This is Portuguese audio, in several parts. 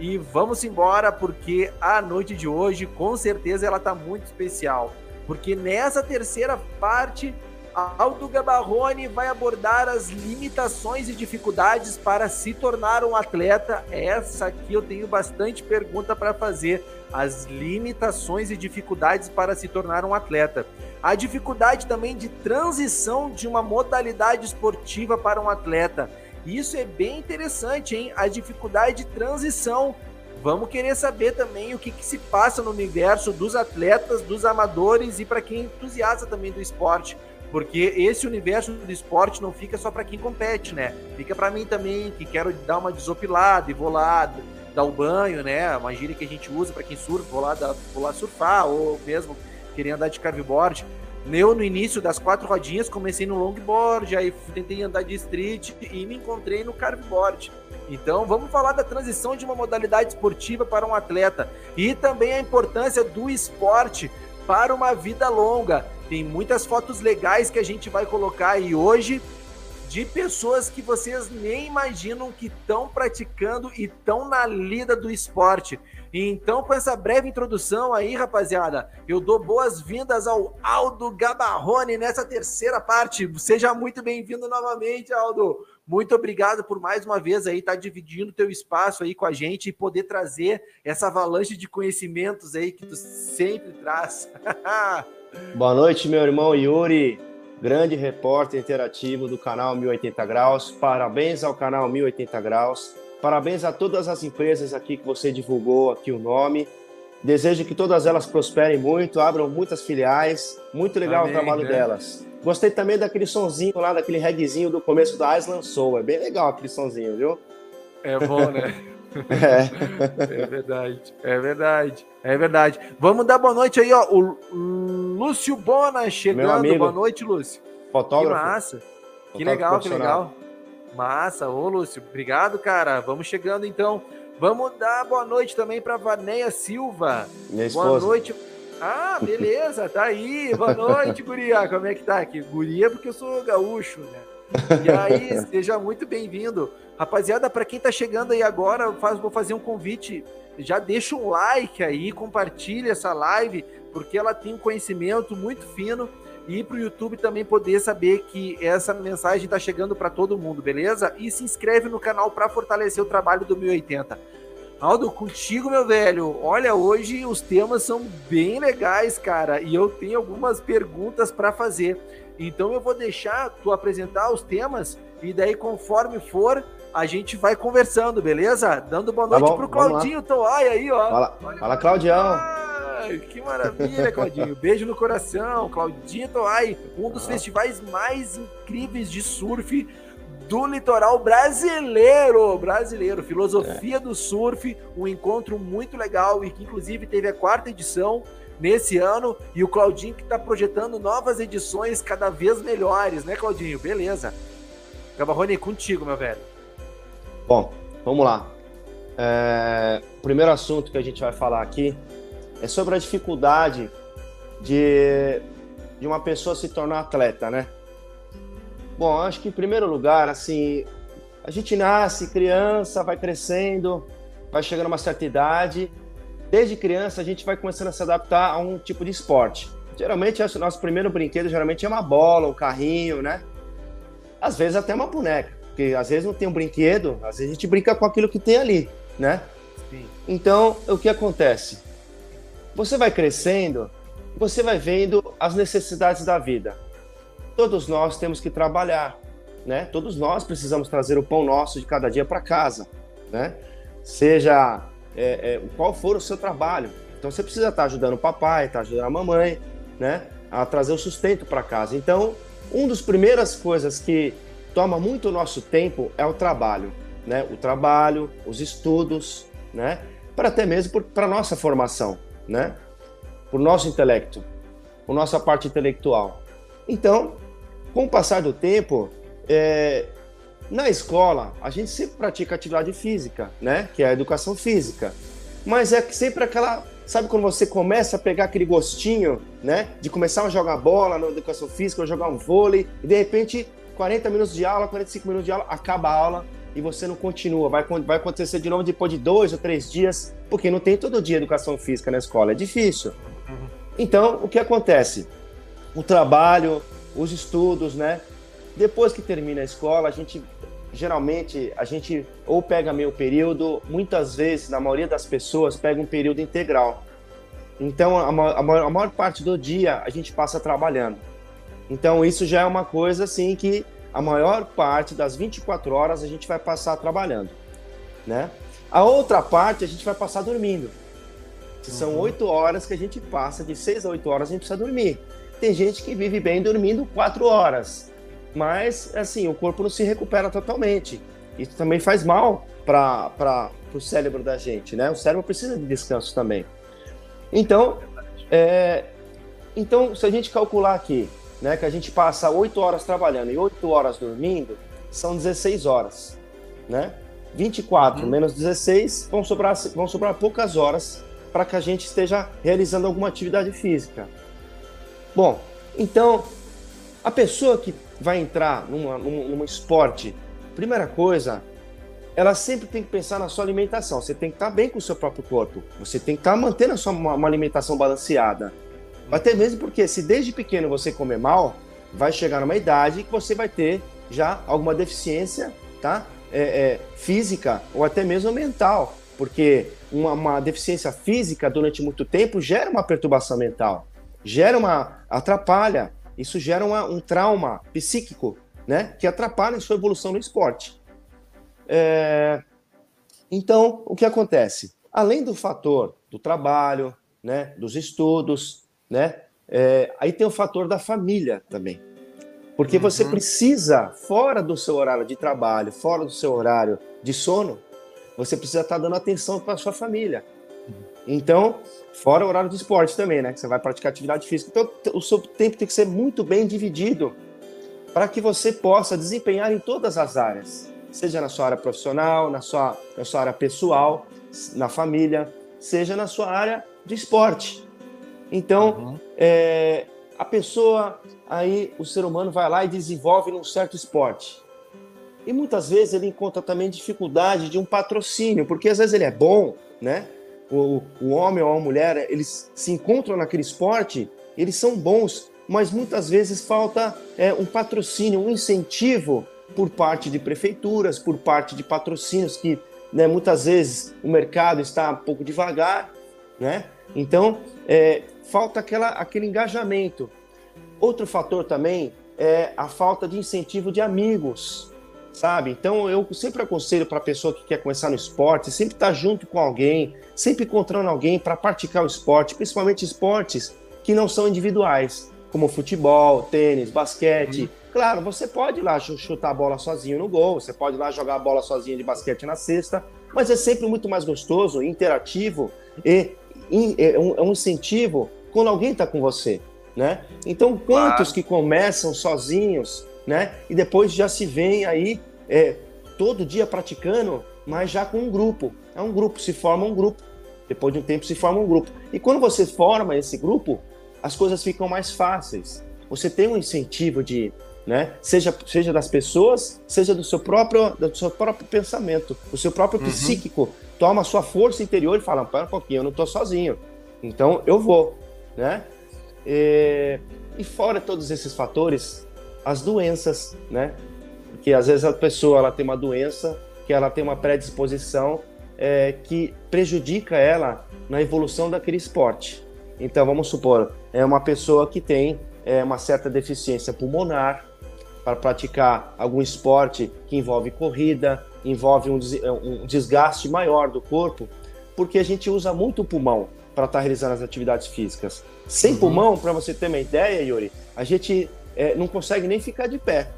E vamos embora porque a noite de hoje, com certeza, ela tá muito especial. Porque nessa terceira parte, Aldo Gabarrone vai abordar as limitações e dificuldades para se tornar um atleta. Essa aqui eu tenho bastante pergunta para fazer. As limitações e dificuldades para se tornar um atleta. A dificuldade também de transição de uma modalidade esportiva para um atleta. Isso é bem interessante, hein? A dificuldade de transição. Vamos querer saber também o que, que se passa no universo dos atletas, dos amadores e para quem entusiasta também do esporte. Porque esse universo do esporte não fica só para quem compete, né? Fica para mim também, que quero dar uma desopilada e vou lá dar o banho, né? Uma gíria que a gente usa para quem surfa, vou lá, vou lá surfar, ou mesmo querer andar de carveboard. Eu, no início das quatro rodinhas, comecei no longboard, aí tentei andar de street e me encontrei no carveboard. Então, vamos falar da transição de uma modalidade esportiva para um atleta e também a importância do esporte para uma vida longa. Tem muitas fotos legais que a gente vai colocar aí hoje de pessoas que vocês nem imaginam que estão praticando e estão na lida do esporte. Então, com essa breve introdução aí, rapaziada, eu dou boas-vindas ao Aldo Gabarrone nessa terceira parte. Seja muito bem-vindo novamente, Aldo. Muito obrigado por mais uma vez aí estar tá dividindo teu espaço aí com a gente e poder trazer essa avalanche de conhecimentos aí que tu sempre traz. Boa noite, meu irmão Yuri, grande repórter interativo do canal 1080 Graus. Parabéns ao canal 1080 Graus Parabéns a todas as empresas aqui que você divulgou aqui o nome. Desejo que todas elas prosperem muito, abram muitas filiais. Muito legal Amém, o trabalho né? delas. Gostei também daquele sonzinho lá, daquele reggaezinho do começo da Island Soul. É bem legal aquele sonzinho, viu? É bom, né? é. é verdade, é verdade, é verdade. Vamos dar boa noite aí, ó. O Lúcio Bona chegando. Boa noite, Lúcio. Fotógrafo. Que massa. Que legal, que legal. Massa, ô Lúcio, obrigado, cara. Vamos chegando então. Vamos dar boa noite também para Vanéia Silva. Minha esposa. Boa noite. Ah, beleza, tá aí. Boa noite, guria. Como é que tá aqui? Guria porque eu sou gaúcho, né? E aí, seja muito bem-vindo. Rapaziada, para quem tá chegando aí agora, faz, vou fazer um convite. Já deixa um like aí, compartilha essa live, porque ela tem um conhecimento muito fino e para o YouTube também poder saber que essa mensagem está chegando para todo mundo, beleza? E se inscreve no canal para fortalecer o trabalho do 1080. Aldo, contigo, meu velho. Olha, hoje os temas são bem legais, cara, e eu tenho algumas perguntas para fazer. Então eu vou deixar tu apresentar os temas e daí conforme for, a gente vai conversando, beleza? Dando boa tá noite tá bom, pro Claudinho Toai aí, ó. Fala, fala Claudião. Ah, que maravilha, Claudinho. Beijo no coração. Claudinho Toai, um dos ah. festivais mais incríveis de surf do litoral brasileiro. Brasileiro. Filosofia é. do surf, um encontro muito legal e que inclusive teve a quarta edição nesse ano. E o Claudinho que está projetando novas edições cada vez melhores, né, Claudinho? Beleza. Gabarrone, contigo, meu velho. Bom, vamos lá. É, o primeiro assunto que a gente vai falar aqui é sobre a dificuldade de, de uma pessoa se tornar atleta, né? Bom, acho que em primeiro lugar, assim, a gente nasce criança, vai crescendo, vai chegando a uma certa idade. Desde criança a gente vai começando a se adaptar a um tipo de esporte. Geralmente o nosso primeiro brinquedo geralmente é uma bola, um carrinho, né? Às vezes até uma boneca, porque às vezes não tem um brinquedo, às vezes a gente brinca com aquilo que tem ali, né? Sim. Então, o que acontece? Você vai crescendo, você vai vendo as necessidades da vida. Todos nós temos que trabalhar, né? Todos nós precisamos trazer o pão nosso de cada dia para casa, né? Seja é, é, qual for o seu trabalho. Então você precisa estar tá ajudando o papai, estar tá ajudando a mamãe, né? A trazer o sustento para casa. Então, uma das primeiras coisas que toma muito o nosso tempo é o trabalho, né? O trabalho, os estudos, né? Para até mesmo para nossa formação né? Por nosso intelecto, por nossa parte intelectual. Então, com o passar do tempo, é, na escola a gente sempre pratica atividade física, né? Que é a educação física. Mas é sempre aquela, sabe quando você começa a pegar aquele gostinho, né? De começar a jogar bola na educação física, ou jogar um vôlei, e de repente 40 minutos de aula, 45 minutos de aula, acaba a aula, e você não continua. Vai, vai acontecer de novo depois de dois ou três dias, porque não tem todo dia educação física na escola. É difícil. Uhum. Então, o que acontece? O trabalho, os estudos, né? Depois que termina a escola, a gente geralmente a gente ou pega meio período, muitas vezes, na maioria das pessoas, pega um período integral. Então, a maior, a maior parte do dia a gente passa trabalhando. Então, isso já é uma coisa assim que a maior parte das 24 horas a gente vai passar trabalhando, né? A outra parte a gente vai passar dormindo. São uhum. 8 horas que a gente passa, de 6 a 8 horas a gente precisa dormir. Tem gente que vive bem dormindo 4 horas, mas assim, o corpo não se recupera totalmente. Isso também faz mal para o cérebro da gente, né? O cérebro precisa de descanso também. Então, é, então se a gente calcular aqui né, que a gente passa 8 horas trabalhando e 8 horas dormindo, são 16 horas, né? 24 uhum. menos 16 vão sobrar, vão sobrar poucas horas para que a gente esteja realizando alguma atividade física. Bom, então, a pessoa que vai entrar numa, num, num esporte, primeira coisa, ela sempre tem que pensar na sua alimentação. Você tem que estar bem com o seu próprio corpo. Você tem que estar mantendo a sua, uma, uma alimentação balanceada. Até mesmo porque se desde pequeno você comer mal, vai chegar numa idade que você vai ter já alguma deficiência, tá? É, é, física ou até mesmo mental, porque uma, uma, deficiência física durante muito tempo gera uma perturbação mental, gera uma atrapalha, isso gera uma, um trauma psíquico, né? Que atrapalha a sua evolução no esporte. É... Então, o que acontece? Além do fator do trabalho, né, dos estudos, né? É, aí tem o fator da família também. Porque uhum. você precisa, fora do seu horário de trabalho, fora do seu horário de sono, você precisa estar dando atenção para a sua família. Então, fora o horário de esporte também, né? Que você vai praticar atividade física. Então, o seu tempo tem que ser muito bem dividido para que você possa desempenhar em todas as áreas, seja na sua área profissional, na sua, na sua área pessoal, na família, seja na sua área de esporte. Então, uhum. é, a pessoa, aí o ser humano vai lá e desenvolve num certo esporte. E muitas vezes ele encontra também dificuldade de um patrocínio, porque às vezes ele é bom, né? O, o homem ou a mulher, eles se encontram naquele esporte, eles são bons, mas muitas vezes falta é, um patrocínio, um incentivo por parte de prefeituras, por parte de patrocínios que né, muitas vezes o mercado está um pouco devagar, né? Então, é, falta aquela, aquele engajamento. Outro fator também é a falta de incentivo de amigos, sabe? Então eu sempre aconselho para a pessoa que quer começar no esporte, sempre estar tá junto com alguém, sempre encontrando alguém para praticar o esporte, principalmente esportes que não são individuais, como futebol, tênis, basquete. Uhum. Claro, você pode ir lá chutar a bola sozinho no gol, você pode ir lá jogar a bola sozinho de basquete na cesta, mas é sempre muito mais gostoso, interativo e é um incentivo quando alguém está com você, né? Então, quantos que começam sozinhos, né? E depois já se vem aí é, todo dia praticando, mas já com um grupo. É um grupo, se forma um grupo. Depois de um tempo se forma um grupo. E quando você forma esse grupo, as coisas ficam mais fáceis. Você tem um incentivo de, né? Seja, seja das pessoas, seja do seu próprio, do seu próprio pensamento, o seu próprio uhum. psíquico toma a sua força interior e fala, para um pouquinho, eu não estou sozinho. Então eu vou né? E, e fora todos esses fatores, as doenças, né? Porque às vezes a pessoa ela tem uma doença que ela tem uma predisposição é, que prejudica ela na evolução daquele esporte. Então vamos supor, é uma pessoa que tem é, uma certa deficiência pulmonar para praticar algum esporte que envolve corrida, envolve um, um desgaste maior do corpo, porque a gente usa muito o pulmão para estar tá realizando as atividades físicas. Sem uhum. pulmão, para você ter uma ideia, Yuri, a gente é, não consegue nem ficar de pé.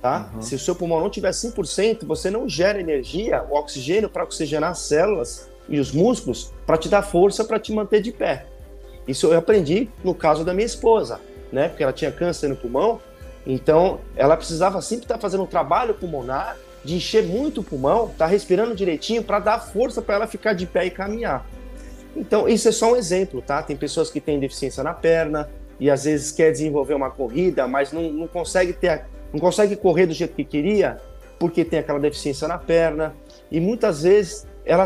Tá? Uhum. Se o seu pulmão não tiver 100%, você não gera energia, o oxigênio para oxigenar as células e os músculos para te dar força para te manter de pé. Isso eu aprendi no caso da minha esposa, né? Porque ela tinha câncer no pulmão, então ela precisava sempre estar tá fazendo um trabalho pulmonar de encher muito o pulmão, tá respirando direitinho para dar força para ela ficar de pé e caminhar. Então, isso é só um exemplo, tá? Tem pessoas que têm deficiência na perna e às vezes quer desenvolver uma corrida, mas não, não consegue ter, não consegue correr do jeito que queria, porque tem aquela deficiência na perna. E muitas vezes ela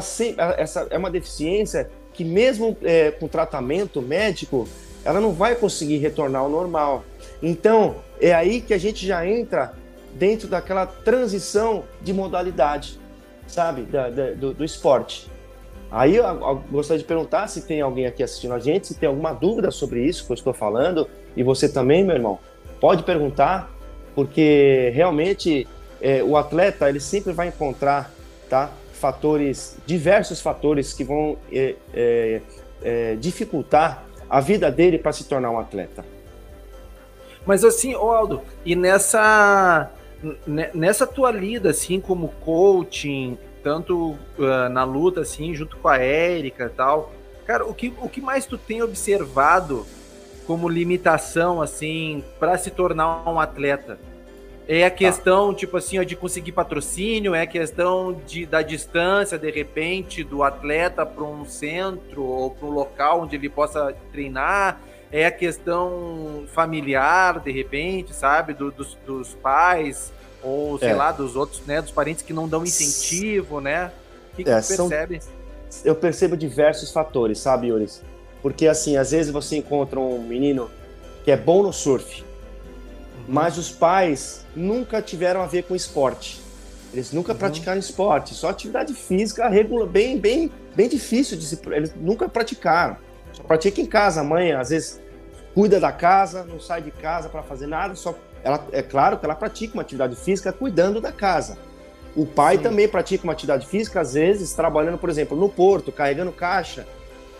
essa é uma deficiência que mesmo é, com tratamento médico, ela não vai conseguir retornar ao normal. Então, é aí que a gente já entra dentro daquela transição de modalidade, sabe, da, da, do, do, esporte. Aí eu, eu, gostaria de perguntar se tem alguém aqui assistindo a gente, se tem alguma dúvida sobre isso que eu estou falando, e você também, meu irmão, pode perguntar, porque realmente é, o atleta ele sempre vai encontrar, tá, fatores, diversos fatores que vão é, é, é dificultar a vida dele para se tornar um atleta. Mas assim, Aldo, e nessa nessa tua lida assim como coaching, tanto uh, na luta assim, junto com a Érica e tal, cara, o que, o que mais tu tem observado como limitação assim para se tornar um atleta? É a questão, tipo assim, ó, de conseguir patrocínio, é a questão de, da distância, de repente, do atleta para um centro ou para um local onde ele possa treinar, é a questão familiar, de repente, sabe, do, dos, dos, pais, ou sei é. lá, dos outros, né, dos parentes que não dão incentivo, né? O que, que é, você percebe? São... Eu percebo diversos fatores, sabe, Yuris? Porque, assim, às vezes você encontra um menino que é bom no surf, mas os pais nunca tiveram a ver com esporte. Eles nunca uhum. praticaram esporte, só atividade física regula bem, bem, bem difícil de se. Eles nunca praticaram. Só pratica em casa. A mãe, às vezes, cuida da casa, não sai de casa para fazer nada. Só ela é claro que ela pratica uma atividade física cuidando da casa. O pai Sim. também pratica uma atividade física, às vezes trabalhando, por exemplo, no porto, carregando caixa,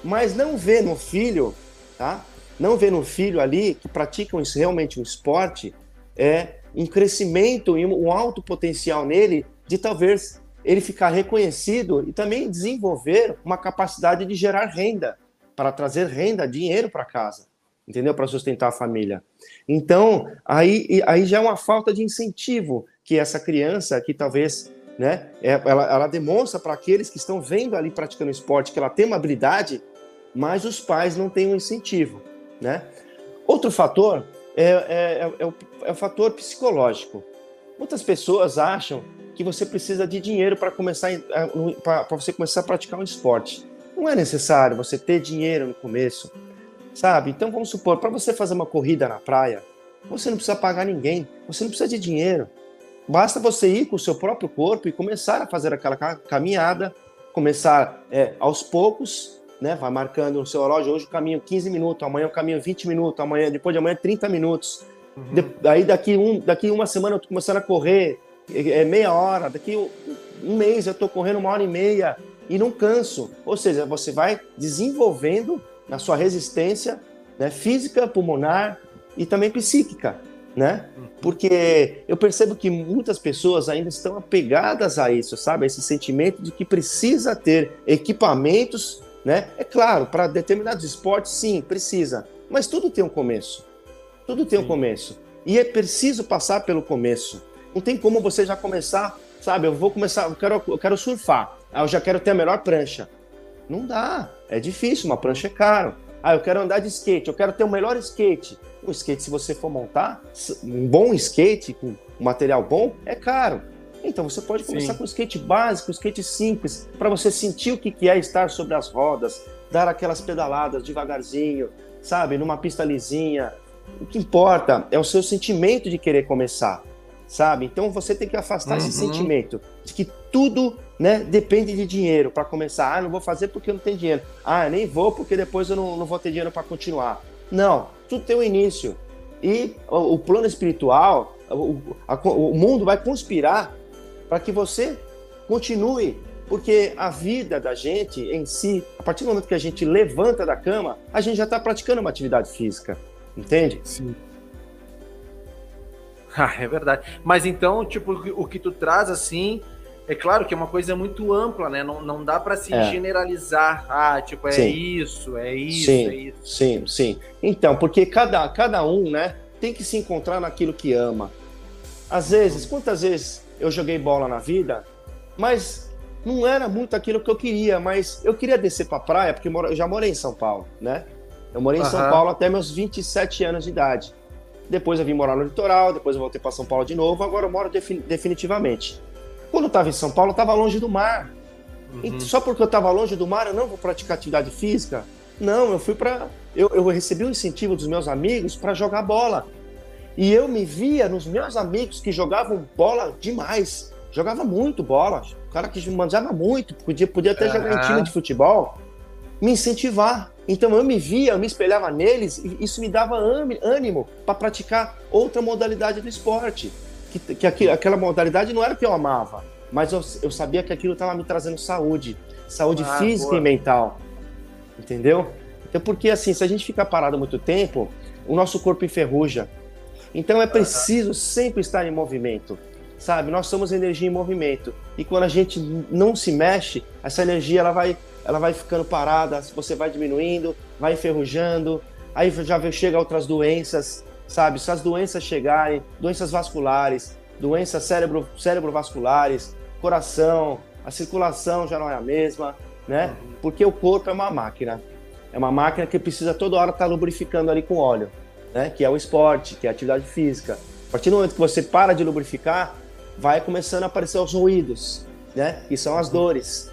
mas não vê no filho, tá? Não vê no filho ali que pratica realmente um esporte é um crescimento e um alto potencial nele de talvez ele ficar reconhecido e também desenvolver uma capacidade de gerar renda, para trazer renda, dinheiro para casa, entendeu? Para sustentar a família. Então, aí, aí já é uma falta de incentivo que essa criança, que talvez, né, é, ela, ela demonstra para aqueles que estão vendo ali praticando esporte que ela tem uma habilidade, mas os pais não têm um incentivo, né? Outro fator é, é, é, o, é o fator psicológico. Muitas pessoas acham que você precisa de dinheiro para começar para você começar a praticar um esporte. Não é necessário você ter dinheiro no começo, sabe? Então vamos supor, para você fazer uma corrida na praia, você não precisa pagar ninguém, você não precisa de dinheiro. Basta você ir com o seu próprio corpo e começar a fazer aquela caminhada, começar é, aos poucos né? Vai marcando no seu relógio, hoje eu caminho 15 minutos, amanhã eu caminho 20 minutos, amanhã, depois de amanhã 30 minutos. Uhum. De, aí daqui, um, daqui uma semana eu tô começando a correr, é, é meia hora, daqui um, um mês eu tô correndo uma hora e meia e não canso. Ou seja, você vai desenvolvendo a sua resistência né, física, pulmonar e também psíquica, né? Porque eu percebo que muitas pessoas ainda estão apegadas a isso, sabe? esse sentimento de que precisa ter equipamentos né? É claro, para determinados esportes, sim, precisa. Mas tudo tem um começo. Tudo tem sim. um começo. E é preciso passar pelo começo. Não tem como você já começar, sabe? Eu vou começar, eu quero, eu quero surfar. Ah, eu já quero ter a melhor prancha. Não dá. É difícil, uma prancha é caro. Ah, eu quero andar de skate, eu quero ter o melhor skate. O skate, se você for montar, um bom skate, com um material bom, é caro. Então você pode começar Sim. com skate básico, skate simples, para você sentir o que é estar sobre as rodas, dar aquelas pedaladas devagarzinho, sabe, numa pista lisinha. O que importa é o seu sentimento de querer começar, sabe? Então você tem que afastar uhum. esse sentimento de que tudo, né, depende de dinheiro para começar. Ah, não vou fazer porque eu não tenho dinheiro. Ah, nem vou porque depois eu não, não vou ter dinheiro para continuar. Não, tudo tem um início. E o, o plano espiritual, o, a, o mundo vai conspirar para que você continue, porque a vida da gente em si, a partir do momento que a gente levanta da cama, a gente já está praticando uma atividade física, entende? Sim. Ah, é verdade. Mas então, tipo, o que tu traz assim, é claro que é uma coisa muito ampla, né? Não, não dá para se é. generalizar. Ah, tipo, é sim. isso, é isso, sim, é isso. Sim, sim. Então, porque cada, cada um, né, tem que se encontrar naquilo que ama. Às vezes, quantas vezes eu joguei bola na vida, mas não era muito aquilo que eu queria, mas eu queria descer para a praia, porque eu já morei em São Paulo, né? Eu morei em São Paulo até meus 27 anos de idade. Depois eu vim morar no litoral, depois eu voltei para São Paulo de novo, agora eu moro definitivamente. Quando eu estava em São Paulo, eu estava longe do mar. Uhum. E só porque eu estava longe do mar, eu não vou praticar atividade física? Não, eu fui para. Eu, eu recebi o um incentivo dos meus amigos para jogar bola. E eu me via nos meus amigos que jogavam bola demais. Jogava muito bola. O cara que manjava muito, podia, podia até uhum. jogar em time de futebol, me incentivar. Então eu me via, eu me espelhava neles e isso me dava ânimo para praticar outra modalidade do esporte. Que, que aquilo, aquela modalidade não era que eu amava, mas eu, eu sabia que aquilo estava me trazendo saúde, saúde ah, física boa. e mental. Entendeu? Então, porque assim, se a gente ficar parado muito tempo, o nosso corpo enferruja. Então é preciso sempre estar em movimento, sabe? Nós somos energia em movimento e quando a gente não se mexe, essa energia ela vai, ela vai ficando parada, você vai diminuindo, vai enferrujando, aí já chega outras doenças, sabe? Se as doenças chegarem, doenças vasculares, doenças cérebro, cerebrovasculares, coração, a circulação já não é a mesma, né? Porque o corpo é uma máquina. É uma máquina que precisa toda hora estar tá lubrificando ali com óleo, né? Que é o esporte, que é a atividade física. A partir do momento que você para de lubrificar, vai começando a aparecer os ruídos, né? Que são as dores.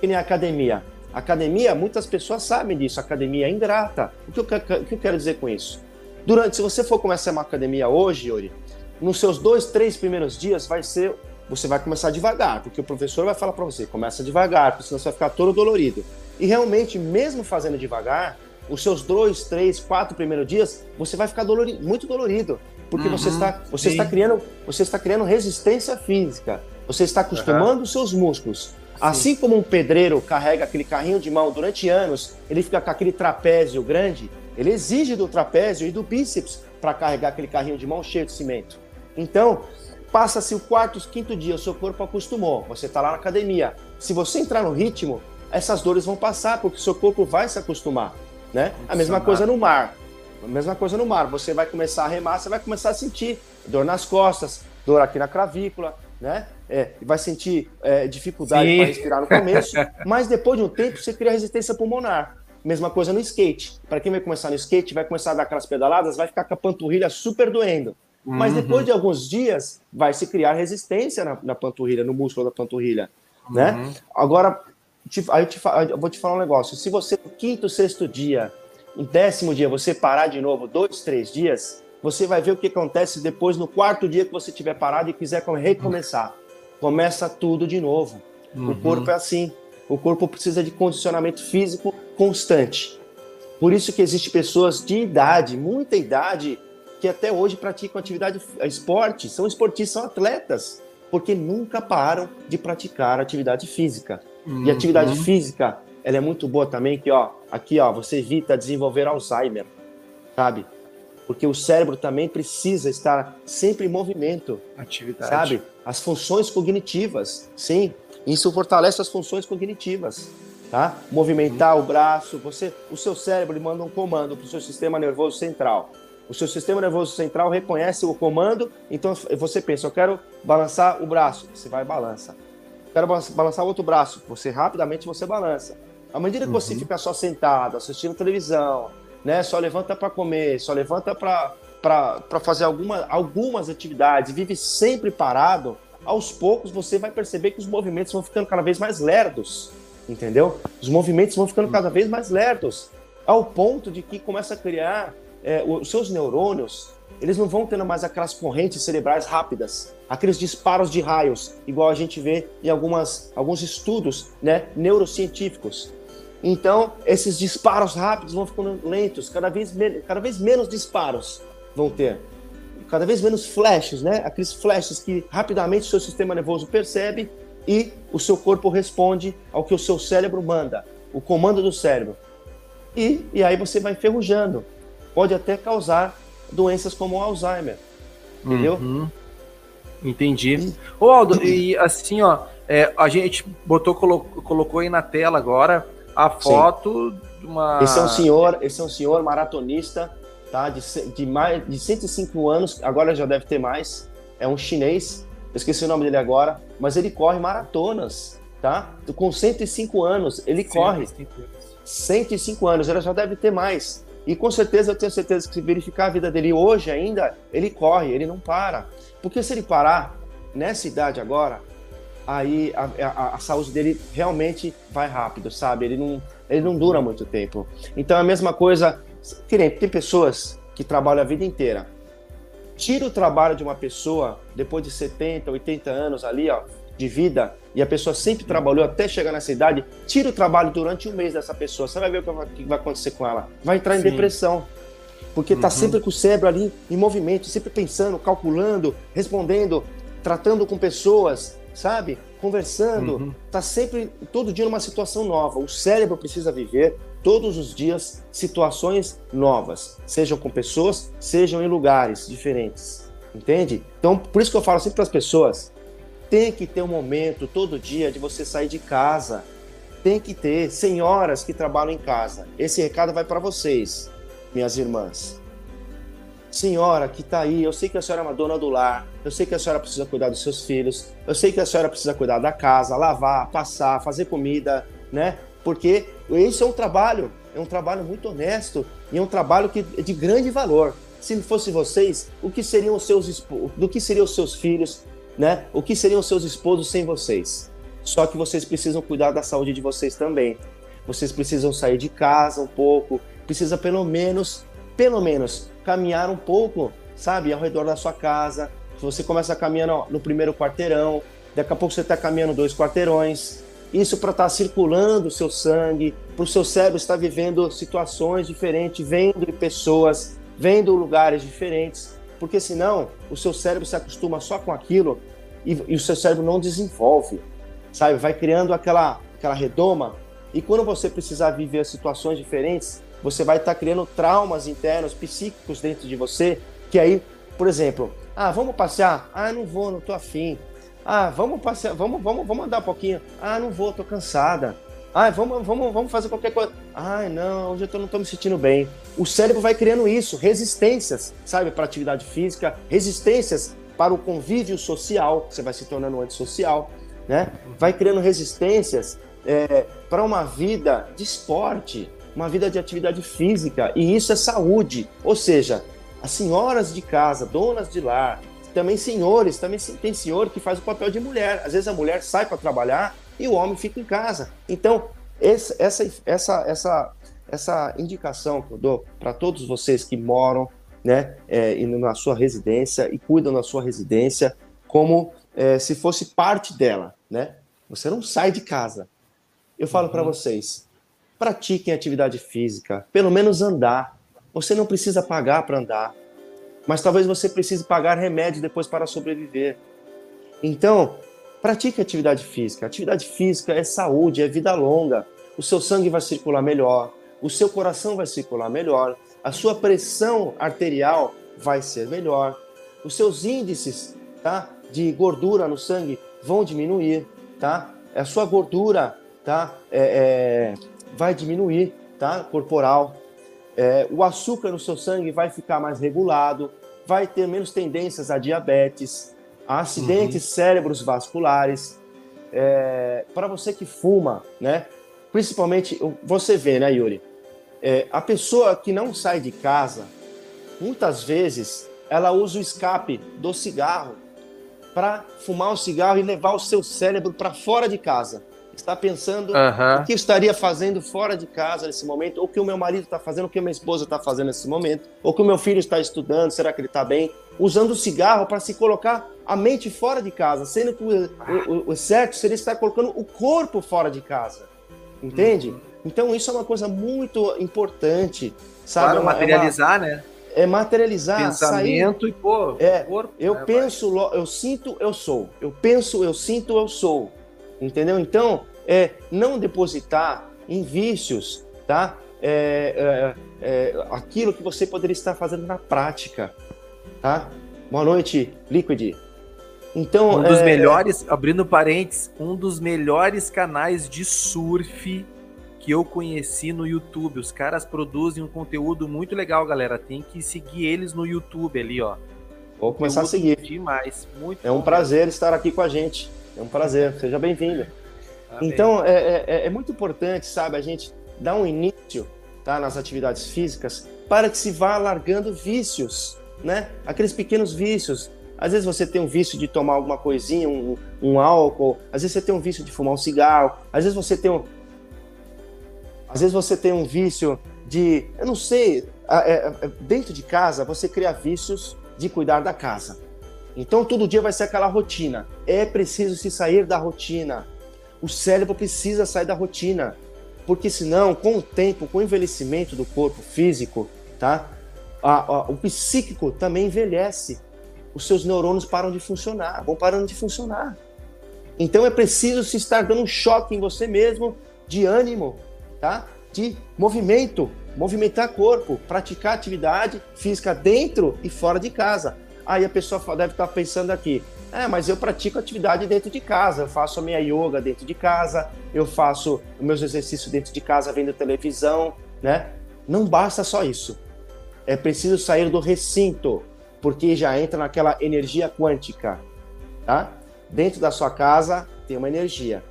E nem a academia. Academia, muitas pessoas sabem disso. Academia é ingrata. O que eu, o que eu quero dizer com isso? Durante, se você for começar uma academia hoje, Yuri, nos seus dois, três primeiros dias vai ser você vai começar devagar, porque o professor vai falar para você, começa devagar, porque senão você vai ficar todo dolorido. E realmente, mesmo fazendo devagar, os seus dois, três, quatro primeiros dias, você vai ficar dolorido, muito dolorido, porque uhum, você está você está criando você está criando resistência física, você está acostumando uhum. os seus músculos. Sim. Assim como um pedreiro carrega aquele carrinho de mão durante anos, ele fica com aquele trapézio grande, ele exige do trapézio e do bíceps para carregar aquele carrinho de mão cheio de cimento. Então, Passa-se o quarto, quinto dia, o seu corpo acostumou, você está lá na academia. Se você entrar no ritmo, essas dores vão passar, porque o seu corpo vai se acostumar. Né? A mesma coisa no mar. A mesma coisa no mar. Você vai começar a remar, você vai começar a sentir dor nas costas, dor aqui na clavícula, né? É, vai sentir é, dificuldade para respirar no começo, mas depois de um tempo você cria resistência pulmonar. Mesma coisa no skate. Para quem vai começar no skate, vai começar a dar aquelas pedaladas, vai ficar com a panturrilha super doendo. Mas uhum. depois de alguns dias, vai se criar resistência na, na panturrilha, no músculo da panturrilha, né? uhum. né? Agora, te, aí eu, te, eu vou te falar um negócio. Se você, no quinto, sexto dia, no décimo dia, você parar de novo, dois, três dias, você vai ver o que acontece depois no quarto dia que você tiver parado e quiser recomeçar. Começa tudo de novo. Uhum. O corpo é assim. O corpo precisa de condicionamento físico constante. Por isso que existe pessoas de idade, muita idade, que até hoje praticam atividade esporte, são esportistas, são atletas, porque nunca param de praticar atividade física. Uhum. E atividade física, ela é muito boa também, que ó, aqui ó, você evita desenvolver Alzheimer, sabe? Porque o cérebro também precisa estar sempre em movimento. Atividade. Sabe? As funções cognitivas, sim. Isso fortalece as funções cognitivas, tá? Movimentar uhum. o braço, você, o seu cérebro manda um comando para o seu sistema nervoso central. O seu sistema nervoso central reconhece o comando, então você pensa, eu quero balançar o braço, você vai e balança. Eu quero balançar o outro braço, você rapidamente você balança. À medida que uhum. você fica só sentado, assistindo televisão, né, só levanta para comer, só levanta para fazer alguma, algumas atividades, vive sempre parado, aos poucos você vai perceber que os movimentos vão ficando cada vez mais lerdos, entendeu? Os movimentos vão ficando cada vez mais lerdos, ao ponto de que começa a criar é, os seus neurônios eles não vão tendo mais aquelas correntes cerebrais rápidas, aqueles disparos de raios, igual a gente vê em algumas, alguns estudos né, neurocientíficos. Então, esses disparos rápidos vão ficando lentos, cada vez, cada vez menos disparos vão ter. Cada vez menos flashes, né? Aqueles flashes que rapidamente o seu sistema nervoso percebe e o seu corpo responde ao que o seu cérebro manda, o comando do cérebro. E, e aí você vai enferrujando pode até causar doenças como o Alzheimer. Entendeu? Uhum. Entendi. Ô Aldo, e assim, ó, é, a gente botou, colocou aí na tela agora a foto Sim. de uma. Esse é um senhor, esse é um senhor maratonista, tá? De, de mais de 105 anos, agora já deve ter mais. É um chinês, eu esqueci o nome dele agora, mas ele corre maratonas, tá? Com 105 anos, ele 105. corre. 105 anos, ele já deve ter mais E com certeza, eu tenho certeza que se verificar a vida dele hoje ainda, ele corre, ele não para. Porque se ele parar nessa idade agora, aí a, a, a saúde dele realmente vai rápido, sabe? Ele não, ele não dura muito tempo. Então é a mesma coisa, tem, tem pessoas que trabalham a vida inteira. Tira o trabalho de uma pessoa depois de 70, 80 anos ali, ó, de vida, e a pessoa sempre trabalhou até chegar nessa idade, tira o trabalho durante um mês dessa pessoa, você vai ver o que vai acontecer com ela. Vai entrar em Sim. depressão. Porque está uhum. sempre com o cérebro ali em movimento, sempre pensando, calculando, respondendo, tratando com pessoas, sabe? Conversando. Uhum. Tá sempre, todo dia, numa situação nova. O cérebro precisa viver todos os dias situações novas, sejam com pessoas, sejam em lugares diferentes. Entende? Então, por isso que eu falo sempre para as pessoas: tem que ter um momento todo dia de você sair de casa. Tem que ter senhoras que trabalham em casa. Esse recado vai para vocês, minhas irmãs. Senhora que está aí, eu sei que a senhora é uma dona do lar, eu sei que a senhora precisa cuidar dos seus filhos, eu sei que a senhora precisa cuidar da casa, lavar, passar, fazer comida, né? Porque isso é um trabalho, é um trabalho muito honesto e é um trabalho que é de grande valor. Se não fosse vocês, o que seriam os seus do que seriam os seus filhos, né? O que seriam os seus esposos sem vocês? Só que vocês precisam cuidar da saúde de vocês também. Vocês precisam sair de casa um pouco, precisa pelo menos, pelo menos caminhar um pouco, sabe, ao redor da sua casa. Você começa caminhando no primeiro quarteirão, daqui a pouco você está caminhando dois quarteirões. Isso para estar tá circulando o seu sangue, para o seu cérebro estar vivendo situações diferentes, vendo pessoas, vendo lugares diferentes, porque senão o seu cérebro se acostuma só com aquilo e, e o seu cérebro não desenvolve, sabe? Vai criando aquela, aquela redoma e quando você precisar viver situações diferentes, você vai estar tá criando traumas internos, psíquicos dentro de você, que aí, por exemplo, ah, vamos passear? Ah, não vou, não tô afim. Ah, vamos passear, vamos, vamos, vamos andar um pouquinho. Ah, não vou, tô cansada. Ah, vamos, vamos, vamos fazer qualquer coisa. Ai, não, hoje eu tô, não tô me sentindo bem. O cérebro vai criando isso, resistências, sabe, para atividade física, resistências para o convívio social, você vai se tornando antissocial, né? Vai criando resistências é, para uma vida de esporte, uma vida de atividade física, e isso é saúde. Ou seja, as senhoras de casa, donas de lar, também senhores, também tem senhor que faz o papel de mulher. Às vezes a mulher sai para trabalhar e o homem fica em casa. Então, essa, essa, essa, essa, essa indicação que eu dou para todos vocês que moram né, é, na sua residência e cuidam da sua residência como é, se fosse parte dela. Né? Você não sai de casa. Eu falo uhum. para vocês, Pratiquem atividade física, pelo menos andar. Você não precisa pagar para andar, mas talvez você precise pagar remédio depois para sobreviver. Então, pratique atividade física. Atividade física é saúde, é vida longa. O seu sangue vai circular melhor, o seu coração vai circular melhor, a sua pressão arterial vai ser melhor, os seus índices tá, de gordura no sangue vão diminuir, tá? A sua gordura tá, é, é vai diminuir, tá? Corporal. É, o açúcar no seu sangue vai ficar mais regulado, vai ter menos tendências a diabetes, a acidentes uhum. cérebros vasculares. É, para você que fuma, né? Principalmente, você vê, né, Yuri? É, a pessoa que não sai de casa, muitas vezes, ela usa o escape do cigarro para fumar o cigarro e levar o seu cérebro para fora de casa está pensando o que estaria fazendo fora de casa nesse momento, ou o que o meu marido está fazendo, o que a minha esposa está fazendo nesse momento, ou o que o meu filho está estudando, será que ele está bem? Usando o cigarro para se colocar a mente fora de casa, sendo que o, o, o, certo seria estar colocando o corpo fora de casa. Entende? Uhum. Então isso é uma coisa muito importante, sabe? Claro, é uma, materializar, é uma, né? É materializar, pensamento sair, e pô, é, corpo, eu né, penso, vai. eu sinto, eu sou. Eu penso, eu sinto, eu sou. Entendeu? Então, é não depositar em vícios, tá? É, é, é, aquilo que você poderia estar fazendo na prática, tá? Boa noite, Liquid. Então, um dos é, melhores, abrindo parênteses, um dos melhores canais de surf que eu conheci no YouTube. Os caras produzem um conteúdo muito legal, galera. Tem que seguir eles no YouTube ali, ó. Vou começar a seguir. Demais, muito. É um prazer estar aqui com a gente. É um prazer. Seja bem-vindo. Então, é, é, é, é, muito importante, sabe, a gente dar um início tá, nas atividades físicas para que se vá largando vícios, né? Aqueles pequenos vícios. Às vezes você tem um vício de tomar alguma coisinha, um, um álcool, às vezes você tem um vício de fumar um cigarro, às vezes você tem um, às vezes você tem um vício de, eu não sei, é, é, dentro de casa você cria vícios de cuidar da casa. Então todo dia vai ser aquela rotina. É preciso se sair da rotina. O cérebro precisa sair da rotina, porque senão, com o tempo, com o envelhecimento do corpo físico, tá? A, a, o psíquico também envelhece. Os seus neurônios param de funcionar, vão parando de funcionar. Então é preciso se estar dando um choque em você mesmo de ânimo, tá? De movimento, movimentar corpo, praticar atividade física dentro e fora de casa. Aí a pessoa deve estar pensando aqui, é, mas eu pratico atividade dentro de casa, eu faço a minha yoga dentro de casa, eu faço meus exercícios dentro de casa vendo televisão, né? Não basta só isso. É preciso sair do recinto, porque já entra naquela energia quântica, tá? Dentro da sua casa tem uma energia.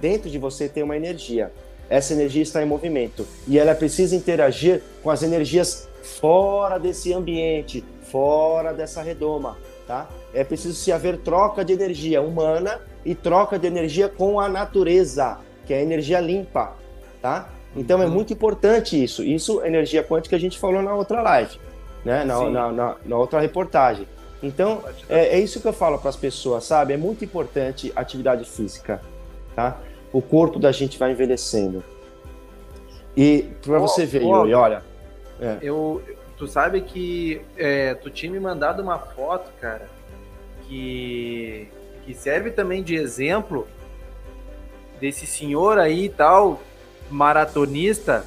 Dentro de você tem uma energia. Essa energia está em movimento e ela precisa interagir com as energias fora desse ambiente, fora dessa redoma, tá? É preciso se haver troca de energia humana e troca de energia com a natureza, que é a energia limpa, tá? Então é uhum. muito importante isso. Isso, energia quântica, a gente falou na outra live, né? Na, na, na, na outra reportagem. Então, é, é, isso que eu falo para as pessoas, sabe? É muito importante a atividade física, tá? O corpo da gente vai envelhecendo. E para você ver, oh, Yuri, olha... É. Eu, tu sabe que é, tu tinha me mandado uma foto, cara, que, que serve também de exemplo desse senhor aí tal, maratonista.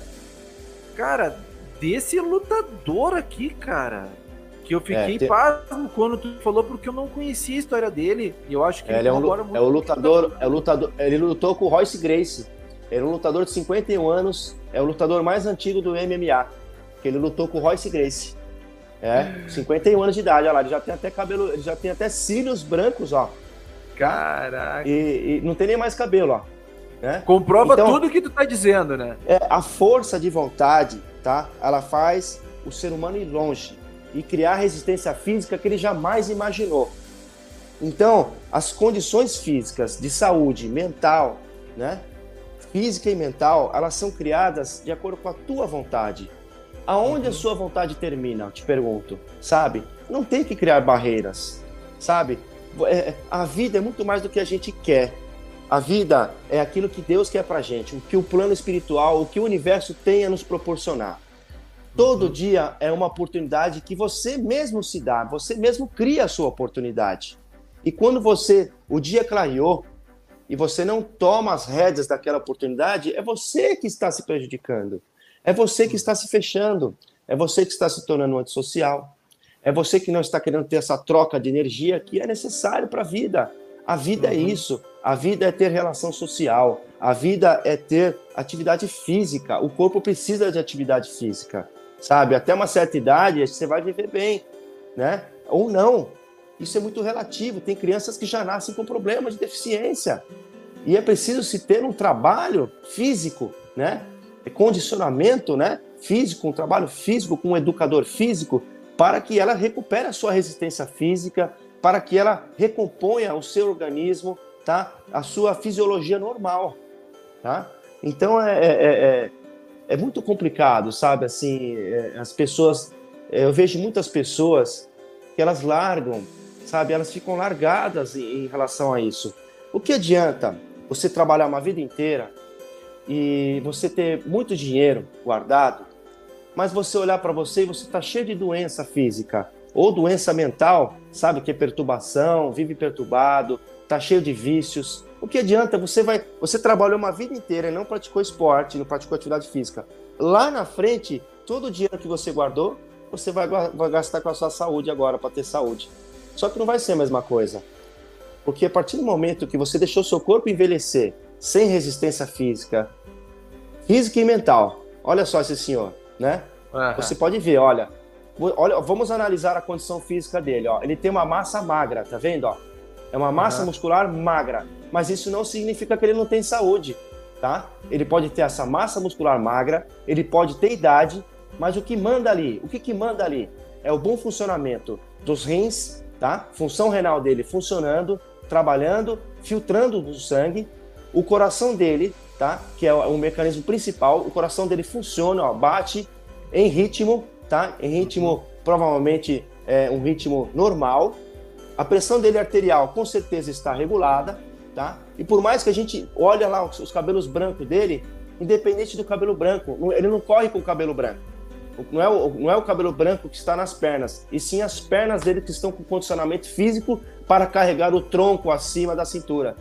Cara, desse lutador aqui, cara. Que eu fiquei é, pasmo quando tu falou, porque eu não conhecia a história dele. E eu acho que ele, é, um, é o lutador, é o lutador. Ele lutou com o Royce Grace. Ele é um lutador de 51 anos, é o lutador mais antigo do MMA que ele lutou com o Royce Grace. É, 51 anos de idade, olha lá, ele já tem até cabelo, ele já tem até cílios brancos, ó. Caraca. E, e não tem nem mais cabelo, ó. Né? Comprova então, tudo que tu tá dizendo, né? É, a força de vontade, tá? Ela faz o ser humano ir longe e criar resistência física que ele jamais imaginou. Então, as condições físicas de saúde mental, né? Física e mental, elas são criadas de acordo com a tua vontade. Aonde uhum. a sua vontade termina? Te pergunto, sabe? Não tem que criar barreiras, sabe? É, a vida é muito mais do que a gente quer. A vida é aquilo que Deus quer pra gente, o que o plano espiritual, o que o universo tem a nos proporcionar. Todo uhum. dia é uma oportunidade que você mesmo se dá, você mesmo cria a sua oportunidade. E quando você, o dia clareou, e você não toma as rédeas daquela oportunidade, é você que está se prejudicando. É você que está se fechando, é você que está se tornando antissocial, é você que não está querendo ter essa troca de energia que é necessário para a vida. A vida é uhum. é isso, a vida é ter relação social, a vida é ter atividade física. O corpo precisa de atividade física, sabe? Até uma certa idade você vai viver bem, né? Ou não. Isso é muito relativo. Tem crianças que já nascem com problemas de deficiência. E é preciso se ter um trabalho físico, né? Condicionamento né, físico, um trabalho físico com um educador físico, para que ela recupere a sua resistência física, para que ela recomponha o seu organismo, tá? a sua fisiologia normal. Tá? Então é, é, é, é muito complicado, sabe? Assim, é, as pessoas, é, eu vejo muitas pessoas que elas largam, sabe? Elas ficam largadas em, em relação a isso. O que adianta você trabalhar uma vida inteira e você ter muito dinheiro guardado, mas você olhar para você e você está cheio de doença física ou doença mental, sabe que é perturbação, vive perturbado, está cheio de vícios. O que adianta? Você vai, você trabalhou uma vida inteira e não praticou esporte, não praticou atividade física. Lá na frente, todo o dinheiro que você guardou, você vai, vai gastar com a sua saúde agora para ter saúde. Só que não vai ser a mesma coisa. Porque a partir do momento que você deixou seu corpo envelhecer sem resistência física, física e mental. Olha só esse senhor, né? Uhum. Você pode ver, olha, olha, vamos analisar a condição física dele, ó. Ele tem uma massa magra, tá vendo, ó? É uma massa uhum. muscular magra, mas isso não significa que ele não tem saúde. tá? Ele pode ter essa massa muscular magra, ele pode ter idade, mas o que manda ali, o que, que manda ali? É o bom funcionamento dos rins, tá? Função renal dele funcionando, trabalhando, filtrando o sangue, o coração dele, tá? Que é o mecanismo principal, o coração dele funciona, ó, bate em ritmo, tá? Em ritmo provavelmente é um ritmo normal. A pressão dele arterial com certeza está regulada, tá? E por mais que a gente olhe lá os, os cabelos brancos dele, independente do cabelo branco, ele não corre com o cabelo branco. Não é, o, não é o cabelo branco que está nas pernas, e sim as pernas dele que estão com condicionamento físico para carregar o tronco acima da cintura,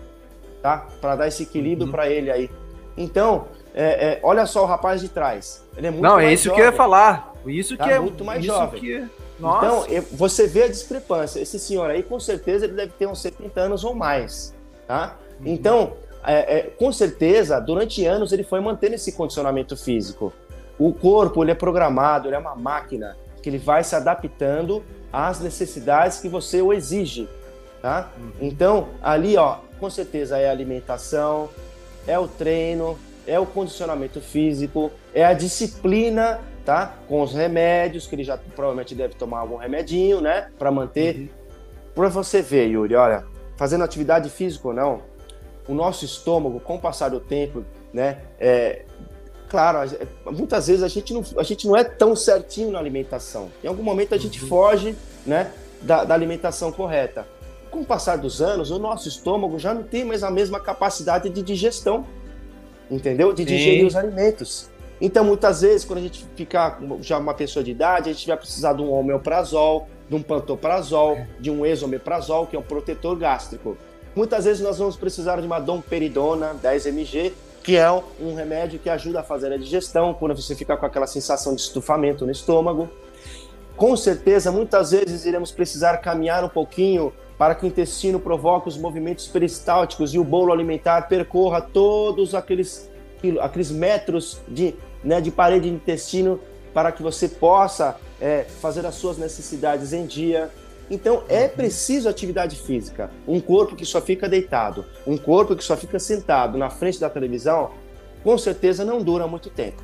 tá? Para dar esse equilíbrio uhum. para ele aí. Então, é, é, olha só o rapaz de trás. Ele é muito Não, é isso jovem. que eu ia falar. Isso tá que é muito mais jovem. Que... Então, você vê a discrepância. Esse senhor aí, com certeza, ele deve ter uns 70 anos ou mais, tá? Uhum. Então, é, é, com certeza, durante anos ele foi mantendo esse condicionamento físico. O corpo, ele é programado, ele é uma máquina que ele vai se adaptando às necessidades que você o exige, tá? Uhum. Então, ali, ó, com certeza é a alimentação, é o treino, é o condicionamento físico, é a disciplina, tá? Com os remédios, que ele já provavelmente deve tomar algum remedinho, né? Para manter. Uhum. Para você ver, Yuri, olha, fazendo atividade física ou não, o nosso estômago, com o passar do tempo, né? É, claro, muitas vezes a gente, não, a gente não é tão certinho na alimentação. Em algum momento a gente uhum. foge, né? Da, da alimentação correta. Com o passar dos anos, o nosso estômago já não tem mais a mesma capacidade de digestão entendeu? De digerir Sim. os alimentos. Então, muitas vezes, quando a gente ficar já uma pessoa de idade, a gente vai precisar de um homeoprazol, de um pantoprazol, de um esomeprazol, que é um protetor gástrico. Muitas vezes nós vamos precisar de uma domperidona 10 mg, que é um remédio que ajuda a fazer a digestão, quando você fica com aquela sensação de estufamento no estômago. Com certeza, muitas vezes iremos precisar caminhar um pouquinho para que o intestino provoque os movimentos peristálticos e o bolo alimentar percorra todos aqueles, aqueles metros de, né, de parede de intestino para que você possa é, fazer as suas necessidades em dia. Então é uhum. preciso atividade física. Um corpo que só fica deitado, um corpo que só fica sentado na frente da televisão, com certeza não dura muito tempo.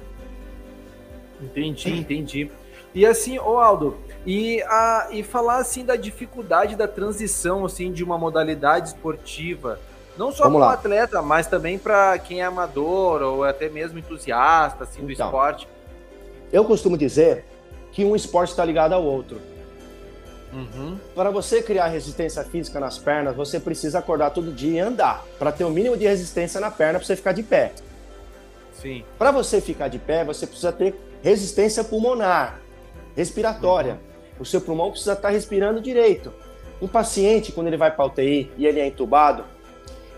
Entendi, entendi. E assim, ô Aldo, e, a, e falar assim da dificuldade da transição assim de uma modalidade esportiva, não só para o atleta, mas também para quem é amador ou até mesmo entusiasta assim, do então, esporte. Eu costumo dizer que um esporte está ligado ao outro. Uhum. Para você criar resistência física nas pernas, você precisa acordar todo dia e andar para ter o mínimo de resistência na perna para você ficar de pé. Sim. Para você ficar de pé, você precisa ter resistência pulmonar, respiratória. Uhum o seu pulmão precisa estar respirando direito. Um paciente, quando ele vai para UTI e ele é entubado,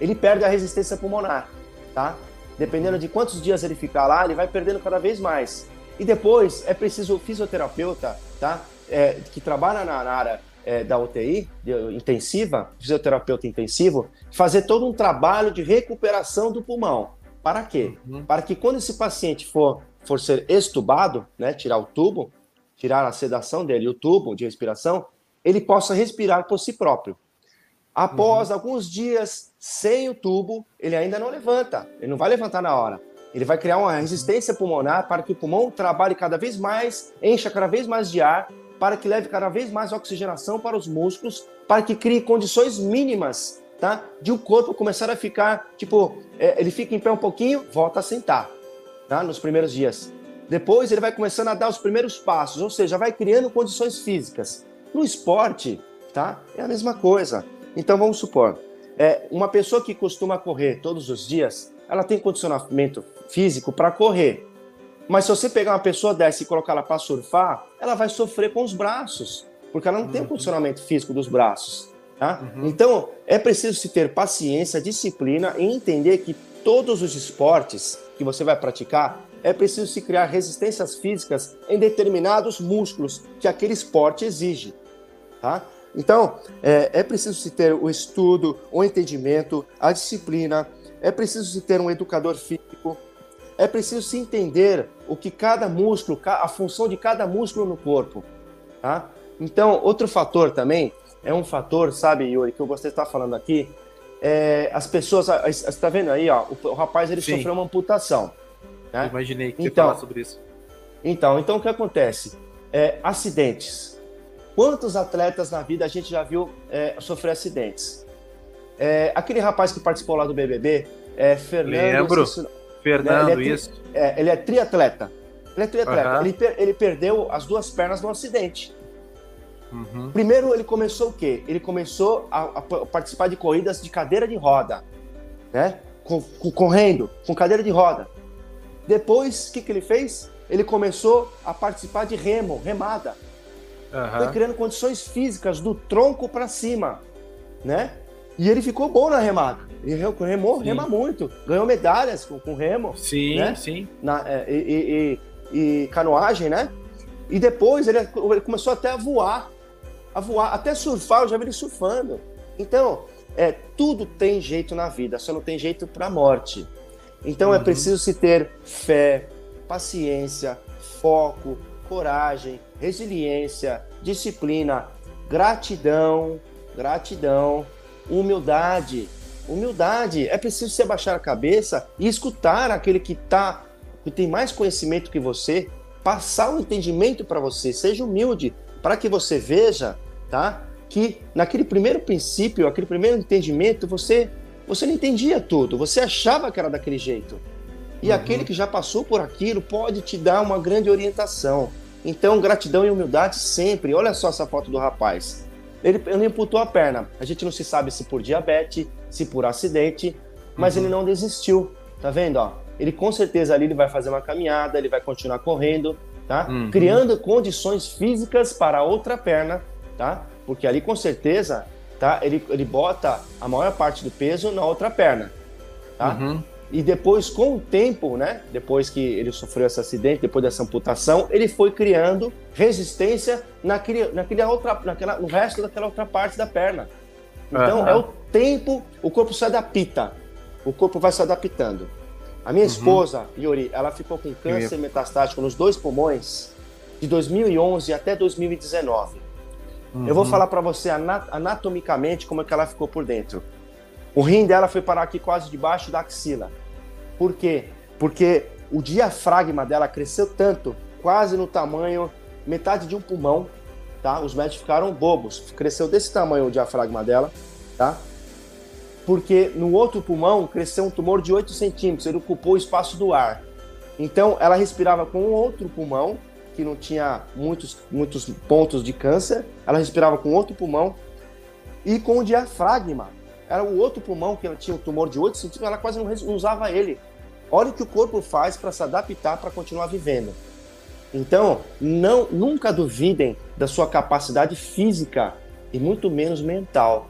ele perde a resistência pulmonar, tá? Dependendo de quantos dias ele ficar lá, ele vai perdendo cada vez mais. E depois é preciso o fisioterapeuta, tá? É, que trabalha na, área é, da UTI de, intensiva, fisioterapeuta intensivo, fazer todo um trabalho de recuperação do pulmão. Para quê? Uhum. Para que quando esse paciente for, for ser estubado, né, tirar o tubo, tirar a sedação dele, o tubo de respiração, ele possa respirar por si próprio. Após uhum. alguns dias sem o tubo, ele ainda não levanta, ele não vai levantar na hora. Ele vai criar uma resistência pulmonar para que o pulmão trabalhe cada vez mais, encha cada vez mais de ar, para que leve cada vez mais oxigenação para os músculos, para que crie condições mínimas, tá? De o corpo começar a ficar, tipo, é, ele fica em pé um pouquinho, volta a sentar, tá? Nos primeiros dias. Depois ele vai começando a dar os primeiros passos, ou seja, vai criando condições físicas. No esporte, tá? É a mesma coisa. Então vamos supor, é, uma pessoa que costuma correr todos os dias, ela tem condicionamento físico para correr. Mas se você pegar uma pessoa dessa e colocar ela para surfar, ela vai sofrer com os braços, porque ela não uhum. tem o condicionamento físico dos braços. Tá? Uhum. Então, é preciso se ter paciência, disciplina e entender que todos os esportes que você vai praticar, é preciso se criar resistências físicas em determinados músculos que aquele esporte exige. Tá? Então, é, é preciso se ter o estudo, o entendimento, a disciplina, é preciso se ter um educador físico, é preciso se entender o que cada músculo, a função de cada músculo no corpo. Tá? Então, outro fator também é um fator, sabe, Yuri, que eu gostaria de estar falando aqui, é, as pessoas. Você está vendo aí, ó, o, o rapaz ele Sim. sofreu uma amputação. Né? imaginei que então, você falar sobre isso. Então, então o que acontece? É, acidentes. Quantos atletas na vida a gente já viu é, sofrer acidentes? É, aquele rapaz que participou lá do BBB, é Fernando. Lembro. Se, Fernando, né, ele é, isso. É, ele é triatleta. Ele é triatleta. Uhum. Ele, per, ele perdeu as duas pernas no acidente. Uhum. Primeiro, ele começou o quê? Ele começou a, a, participar de corridas de cadeira de roda, né? Com, com, correndo, com cadeira de roda. Depois, o que, que ele fez? Ele começou a participar de remo, remada. Uhum. Foi criando condições físicas do tronco para cima, né? E ele ficou bom na remada. Ele remou, sim. rema muito. Ganhou medalhas com, com remo. Sim, né? sim. Na, é, e, e, e, canoagem, né? E depois ele, ele, começou até a voar. A voar, até surfar, eu já vi ele surfando. Então, é, tudo tem jeito na vida, só não tem jeito para a morte. Então é uhum. é preciso se ter fé, paciência, foco, coragem, resiliência, disciplina, gratidão, gratidão, humildade. Humildade. É preciso se abaixar a cabeça e escutar aquele que tá, que tem mais conhecimento que você, passar o um entendimento para você. Seja humilde para que você veja, tá? Que naquele primeiro princípio, aquele primeiro entendimento, você você não entendia tudo, você achava que era daquele jeito. E uhum. aquele que já passou por aquilo pode te dar uma grande orientação. Então, gratidão e humildade sempre. Olha só essa foto do rapaz. Ele, ele amputou a perna. A gente não se sabe se por diabetes, se por acidente, mas uhum. ele não desistiu. Tá vendo? Ó? Ele com certeza ali ele vai fazer uma caminhada, ele vai continuar correndo, tá? Uhum. Criando condições físicas para a outra perna, tá? Porque ali com certeza, tá? Ele, ele bota a maior parte do peso na outra perna, tá? Uhum. E depois, com o tempo, né? Depois que ele sofreu esse acidente, depois dessa amputação, ele foi criando resistência naquele, naquele outra, naquela, no resto daquela outra parte da perna. Então, uhum. é o tempo, o corpo se adapta. O corpo vai se adaptando. A minha uhum. esposa, Yuri, ela ficou com câncer metastático nos dois pulmões de 2011 até 2019. Uhum. Eu vou falar para você anatomicamente como é que ela ficou por dentro. O rim dela foi parar aqui quase debaixo da axila. Por quê? Porque o diafragma dela cresceu tanto, quase no tamanho, metade de um pulmão, tá? Os médicos ficaram bobos. Cresceu desse tamanho o diafragma dela, tá? Porque no outro pulmão cresceu um tumor de 8 centímetros, ele ocupou o espaço do ar. Então ela respirava com outro pulmão, que não tinha muitos, muitos pontos de câncer, ela respirava com outro pulmão e com o diafragma era o outro pulmão que ela tinha um tumor de 8 centímetros, ela quase não usava ele. Olha o que o corpo faz para se adaptar para continuar vivendo. Então, não, nunca duvidem da sua capacidade física e muito menos mental.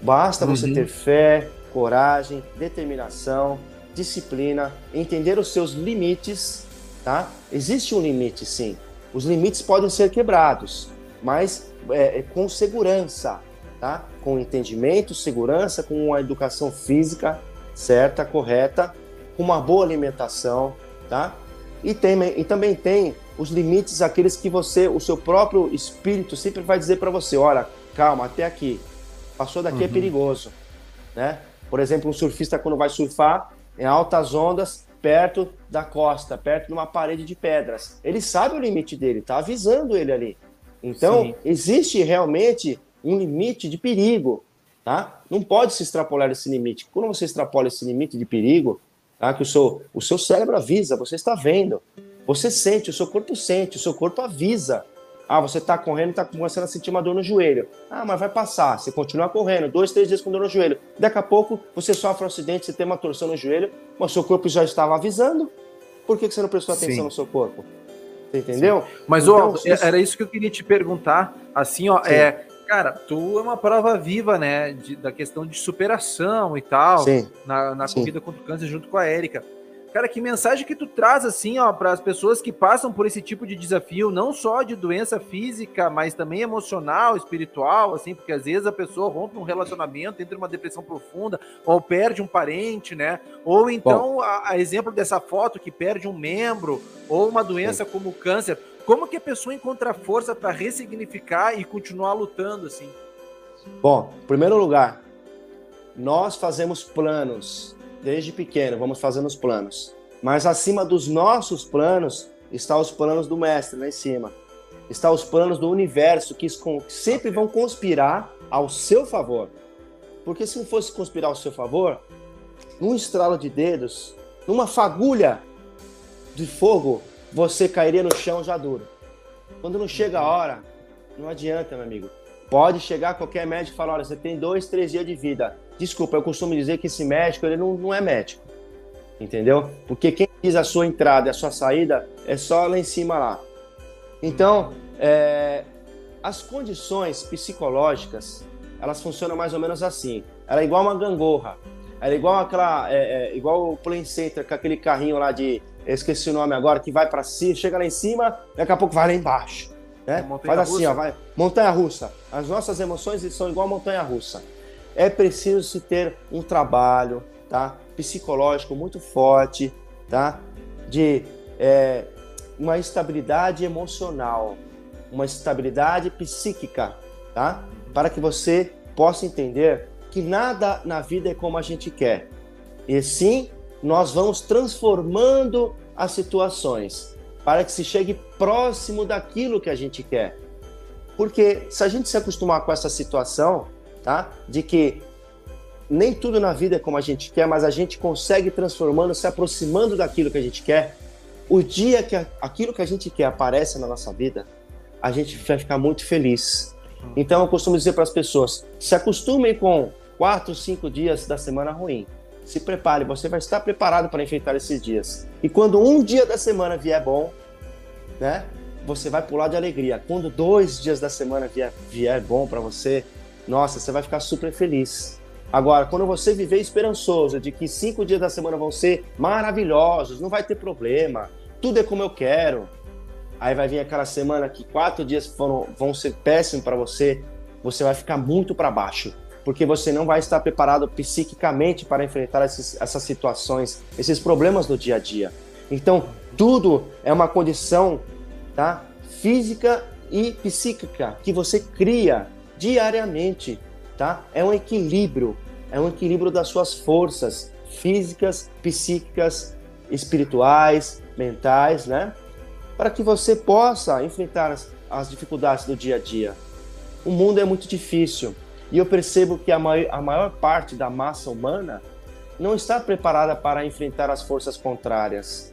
Basta uhum. você ter fé, coragem, determinação, disciplina, entender os seus limites, tá? Existe um limite, sim. Os limites podem ser quebrados, mas é, é com segurança, tá? Com entendimento, segurança, com uma educação física certa, correta, com uma boa alimentação, tá? E, tem, e também tem os limites, aqueles que você, o seu próprio espírito sempre vai dizer para você, olha, calma, até aqui, passou daqui é uhum. é perigoso, né? Por exemplo, um surfista quando vai surfar em altas ondas, perto da costa, perto de uma parede de pedras, ele sabe o limite dele, tá avisando ele ali. Então, Sim. existe realmente um limite de perigo, tá? Não pode se extrapolar esse limite. Quando você extrapola esse limite de perigo, tá? Que o seu, o seu cérebro avisa, você está vendo, você sente, o seu corpo sente, o seu corpo avisa. Ah, você está correndo e está começando a sentir uma dor no joelho. Ah, mas vai passar. Você continua correndo, dois, três dias com dor no joelho. Daqui a pouco você sofre um acidente, você tem uma torção no joelho, mas o seu corpo já estava avisando. Por que, que você não prestou atenção Sim. no seu corpo? Você entendeu? Sim. Mas, então, ó, era isso que eu queria te perguntar. Assim, ó, Sim. é Cara, tu é uma prova viva, né? De, da questão de superação e tal. Sim. Na, na corrida contra o câncer junto com a Érica. Cara, que mensagem que tu traz, assim, ó, para as pessoas que passam por esse tipo de desafio, não só de doença física, mas também emocional, espiritual, assim, porque às vezes a pessoa rompe um relacionamento, entra em uma depressão profunda, ou perde um parente, né? Ou então, a, a, exemplo dessa foto que perde um membro, ou uma doença Sim. como o câncer. Como que a pessoa encontra força para ressignificar e continuar lutando assim? Bom, em primeiro lugar, nós fazemos planos. Desde pequeno, vamos fazendo os planos. Mas acima dos nossos planos, está os planos do mestre lá em cima. Está os planos do universo que sempre vão conspirar ao seu favor. Porque se não fosse conspirar ao seu favor, num estralo de dedos, numa fagulha de fogo, você cairia no chão já duro. Quando não chega a hora, não adianta, meu amigo. Pode chegar qualquer médico e falar: olha, você tem dois, três dias de vida. Desculpa, eu costumo dizer que esse médico ele não, não é médico. Entendeu? Porque quem diz a sua entrada e a sua saída é só lá em cima lá. Então, é, as condições psicológicas elas funcionam mais ou menos assim. Ela é igual uma gangorra. Ela é igual aquela. É, é, igual o Play Center, com aquele carrinho lá de. Esqueci o nome agora, que vai para cima, chega lá em cima, daqui a pouco vai lá embaixo. Né? É Faz assim, ó, vai. Montanha russa. As nossas emoções são igual montanha russa. É preciso se ter um trabalho, tá? Psicológico muito forte, tá? De é, uma estabilidade emocional, uma estabilidade psíquica, tá? Para que você possa entender que nada na vida é como a gente quer. E sim, nós vamos transformando as situações para que se chegue próximo daquilo que a gente quer. Porque se a gente se acostumar com essa situação, tá? De que nem tudo na vida é como a gente quer, mas a gente consegue transformando, se aproximando daquilo que a gente quer. O dia que aquilo que a gente quer aparece na nossa vida, a gente vai ficar muito feliz. Então eu costumo dizer para as pessoas: se acostumem com quatro, cinco dias da semana ruim. Se prepare, você vai estar preparado para enfrentar esses dias. E quando um dia da semana vier bom, né? Você vai pular de alegria. Quando dois dias da semana vier, vier bom para você, nossa, você vai ficar super feliz. Agora, quando você viver esperançoso de que cinco dias da semana vão ser maravilhosos, não vai ter problema, tudo é como eu quero, aí vai vir aquela semana que quatro dias foram, vão ser péssimos para você, você vai ficar muito para baixo, porque você não vai estar preparado psiquicamente para enfrentar esses, essas situações, esses problemas do dia a dia. Então, tudo é uma condição tá, física e psíquica que você cria diariamente, tá? É um equilíbrio, é um equilíbrio das suas forças físicas, psíquicas, espirituais, mentais, né? Para que você possa enfrentar as, as dificuldades do dia a dia. O mundo é muito difícil e eu percebo que a, mai a maior parte da massa humana não está preparada para enfrentar as forças contrárias,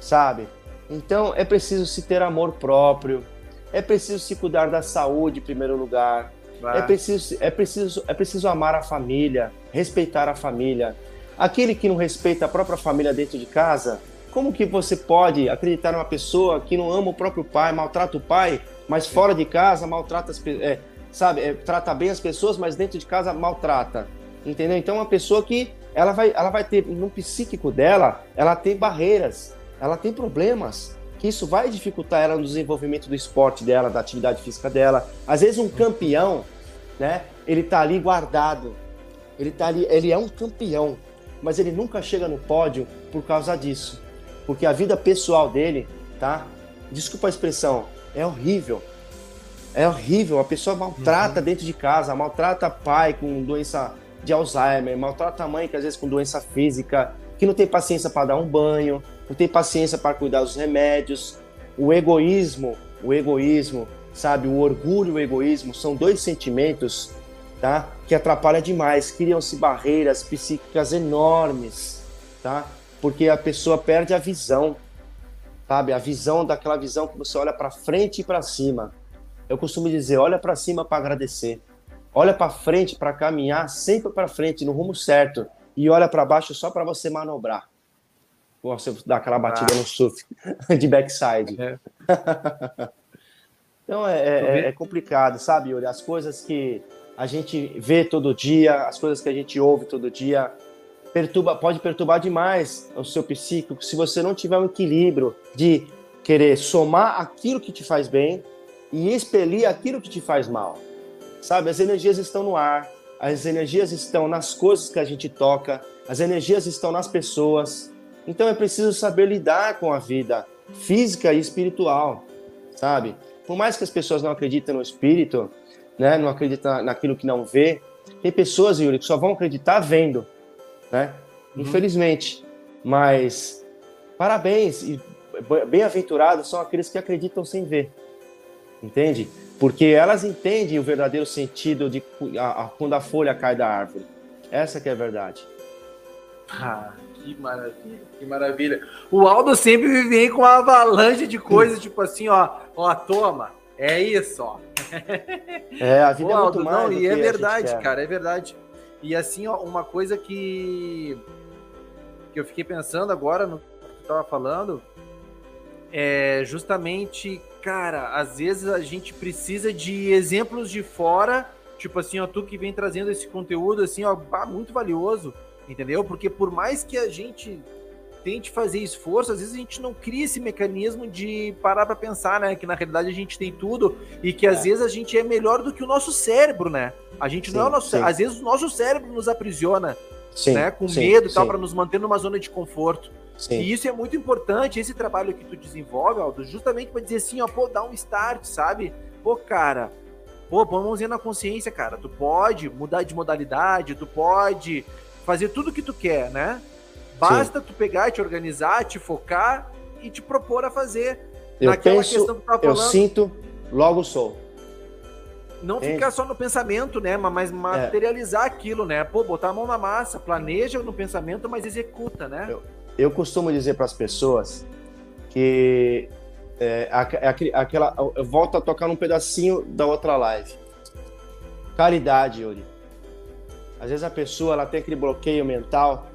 sabe? Então é preciso se ter amor próprio, é preciso se cuidar da saúde em primeiro lugar, é preciso, é, preciso, é preciso amar a família, respeitar a família. Aquele que não respeita a própria família dentro de casa, como que você pode acreditar numa pessoa que não ama o próprio pai, maltrata o pai, mas fora de casa maltrata as é, sabe, é, trata bem as pessoas, mas dentro de casa maltrata, entendeu? Então uma pessoa que ela vai, ela vai ter no psíquico dela, ela tem barreiras, ela tem problemas, que isso vai dificultar ela no desenvolvimento do esporte dela, da atividade física dela. Às vezes um campeão, né? Ele tá ali guardado. Ele tá ali, ele é um campeão, mas ele nunca chega no pódio por causa disso. Porque a vida pessoal dele, tá? Desculpa a expressão, é horrível. É horrível, a pessoa maltrata uhum. dentro de casa, maltrata pai com doença de Alzheimer, maltrata a mãe que às vezes com doença física, que não tem paciência para dar um banho, não tem paciência para cuidar dos remédios. O egoísmo, o egoísmo, sabe, o orgulho e o egoísmo são dois sentimentos, tá, que atrapalham demais, criam-se barreiras psíquicas enormes, tá? Porque a pessoa perde a visão, sabe? A visão daquela visão que você olha para frente e para cima. Eu costumo dizer, olha para cima para agradecer. Olha para frente para caminhar sempre para frente no rumo certo e olha para baixo só para você manobrar você dá aquela batida ah. no surf de backside. É. então é, é, é, complicado, sabe, Yuri? As coisas que a gente vê todo dia, as coisas que a gente ouve todo dia, perturba, pode perturbar demais o seu psíquico se você não tiver um equilíbrio de querer somar aquilo que te faz bem e expelir aquilo que te faz mal. Sabe, as energias estão no ar, as energias estão nas coisas que a gente toca, as energias estão nas pessoas, então é preciso saber lidar com a vida física e espiritual, sabe? Por mais que as pessoas não acreditem no espírito, né, não acreditam naquilo que não vê, Tem pessoas, Yuri, que só vão acreditar vendo, né? Uhum. Infelizmente. Mas parabéns e bem-aventurados são aqueles que acreditam sem ver. Entende? Porque elas entendem o verdadeiro sentido de a, a, quando a folha cai da árvore. Essa que é a verdade. Ah, que maravilha, que maravilha. O Aldo sempre vem com uma avalanche de coisas, tipo assim, ó, ó, toma, é isso, ó. É, a vida Ô, é muito mais. Não, e é verdade, cara, é verdade. E assim, ó, uma coisa que que eu fiquei pensando agora no que tu tava falando é justamente, cara, às vezes a gente precisa de exemplos de fora, tipo assim, ó, tu que vem trazendo esse conteúdo assim, ó, muito valioso entendeu? Porque por mais que a gente tente fazer esforço, às vezes a gente não cria esse mecanismo de parar para pensar, né? Que na realidade a gente tem tudo e que às é. vezes a gente é melhor do que o nosso cérebro, né? A gente sim, não é o nosso, sim. às vezes o nosso cérebro nos aprisiona, sim, né? Com medo e tal para nos manter numa zona de conforto. E isso é muito importante, esse trabalho que tu desenvolve, Aldo, justamente para dizer assim, ó, pô, dá um start, sabe? Pô, cara, pô, põe a mãozinha na consciência, cara. Tu pode mudar de modalidade, tu pode fazer tudo o que tu quer, né? Basta Sim. tu pegar, te organizar, te focar e te propor a fazer. Eu Naquela penso, questão que tu falando. Eu sinto, logo sou. Não Entende? ficar só no pensamento, né? Mas é. materializar é. aquilo, né? Pô, botar a mão na massa, planeja no pensamento, mas executa, né? Eu, eu costumo dizer para as pessoas que é, aquela, eu volto a tocar num pedacinho da outra live. Caridade, Yuri. Às vezes a pessoa ela tem aquele bloqueio mental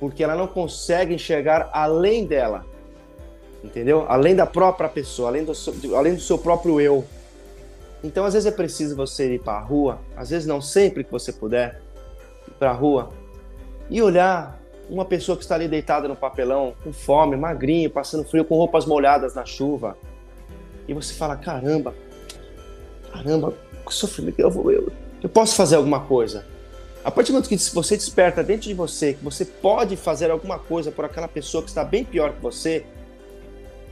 porque ela não consegue enxergar além dela, entendeu? Além da própria pessoa, além do seu, além do seu próprio eu. Então, às vezes é preciso você ir para a rua, às vezes não sempre que você puder, ir para a rua e olhar uma pessoa que está ali deitada no papelão, com fome, magrinho, passando frio, com roupas molhadas na chuva. E você fala: caramba, caramba, que sofrimento, eu, vou, eu, eu posso fazer alguma coisa. A partir do momento que você desperta dentro de você que você pode fazer alguma coisa por aquela pessoa que está bem pior que você,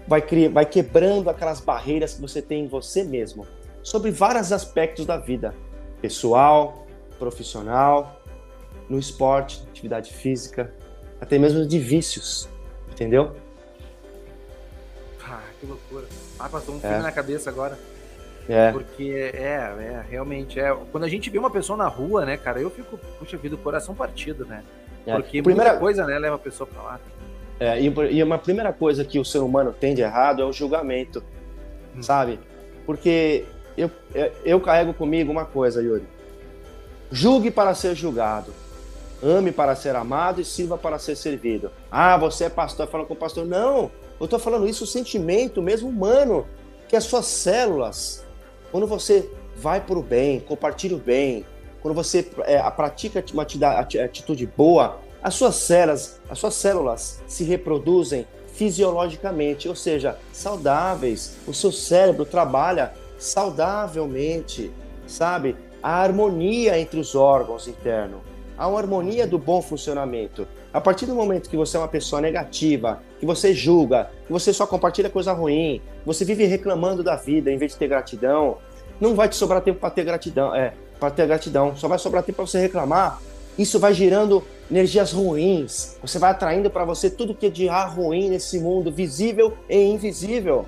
vai, criar, vai quebrando aquelas barreiras que você tem em você mesmo sobre vários aspectos da vida, pessoal, profissional, no esporte, atividade física, até mesmo de vícios, entendeu? Ah, que loucura. Ah, passou um filme é. na cabeça agora. É. Porque é, é, realmente é. Quando a gente vê uma pessoa na rua, né, cara, eu fico, puxa vida, o coração partido, né? É. Porque primeira muita coisa, né, leva a pessoa pra lá. É, e, e uma primeira coisa que o ser humano tem de errado é o julgamento, hum. sabe? Porque eu, eu carrego comigo uma coisa, Yuri. Julgue para ser julgado. Ame para ser amado e sirva para ser servido. Ah, você é pastor, falando com o pastor. Não, eu estou falando isso, o sentimento mesmo humano, que as suas células quando você vai para o bem, compartilha o bem, quando você é, pratica uma atitude boa, as suas células, as suas células se reproduzem fisiologicamente, ou seja, saudáveis. O seu cérebro trabalha saudavelmente, sabe? A harmonia entre os órgãos internos, a harmonia do bom funcionamento. A partir do momento que você é uma pessoa negativa, que você julga, que você só compartilha coisa ruim, você vive reclamando da vida em vez de ter gratidão, não vai te sobrar tempo para ter gratidão, é, para ter gratidão, só vai sobrar tempo para você reclamar. Isso vai gerando energias ruins. Você vai atraindo para você tudo que é de ruim nesse mundo, visível e invisível.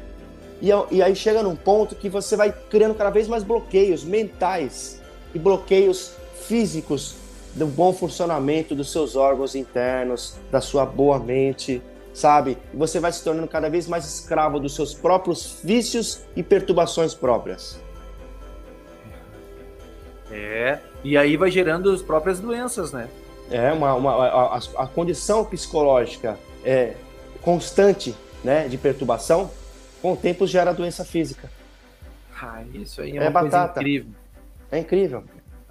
E, e aí chega num ponto que você vai criando cada vez mais bloqueios mentais e bloqueios físicos do bom funcionamento dos seus órgãos internos, da sua boa mente, sabe? E você vai se tornando cada vez mais escravo dos seus próprios vícios e perturbações próprias. É, e aí vai gerando as próprias doenças, né? É, uma, uma a, a, condição psicológica é constante, né, de perturbação, com o tempo gera doença física. Ah, isso aí é, é uma batata. incrível. É incrível.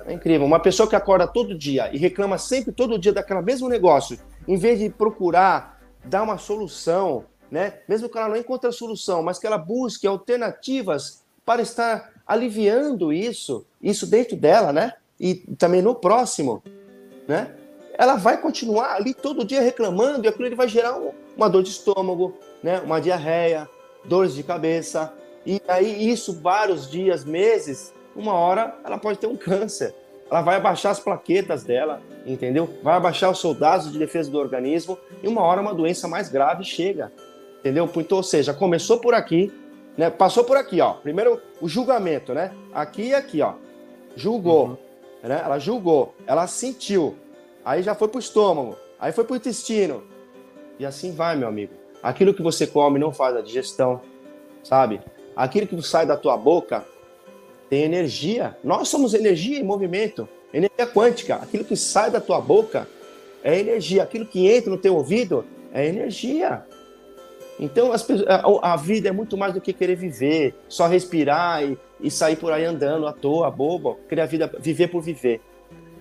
É incrível. Uma pessoa que acorda todo dia e reclama sempre todo dia daquele mesmo negócio, em vez de procurar dar uma solução, né? Mesmo que ela não encontre a solução, mas que ela busque alternativas para estar aliviando isso, isso dentro dela, né? E também no próximo, né? Ela vai continuar ali todo dia reclamando e aquilo ele vai gerar uma dor de estômago, né? Uma diarreia, dores de cabeça. E aí isso vários dias, meses, uma hora ela pode ter um câncer. ela vai abaixar as plaquetas dela, entendeu? Vai abaixar os soldados de defesa do organismo e uma hora uma doença mais grave chega, entendeu? Então, ou seja, começou por aqui, né? Passou por aqui, ó. Primeiro o julgamento, né? Aqui e aqui, ó. Julgou, uhum. né? Ela julgou, ela sentiu. Aí já foi pro estômago, aí foi pro intestino. E assim vai, meu amigo. Aquilo que você come não faz a digestão, sabe? Aquilo que sai da tua boca tem energia. Nós somos energia em movimento, energia quântica. Aquilo que sai da tua boca é energia. Aquilo que entra no teu ouvido é energia. Então as, a, a, vida é muito mais do que querer viver, só respirar e, e sair por aí andando à toa, bobo, querer a vida, viver por viver.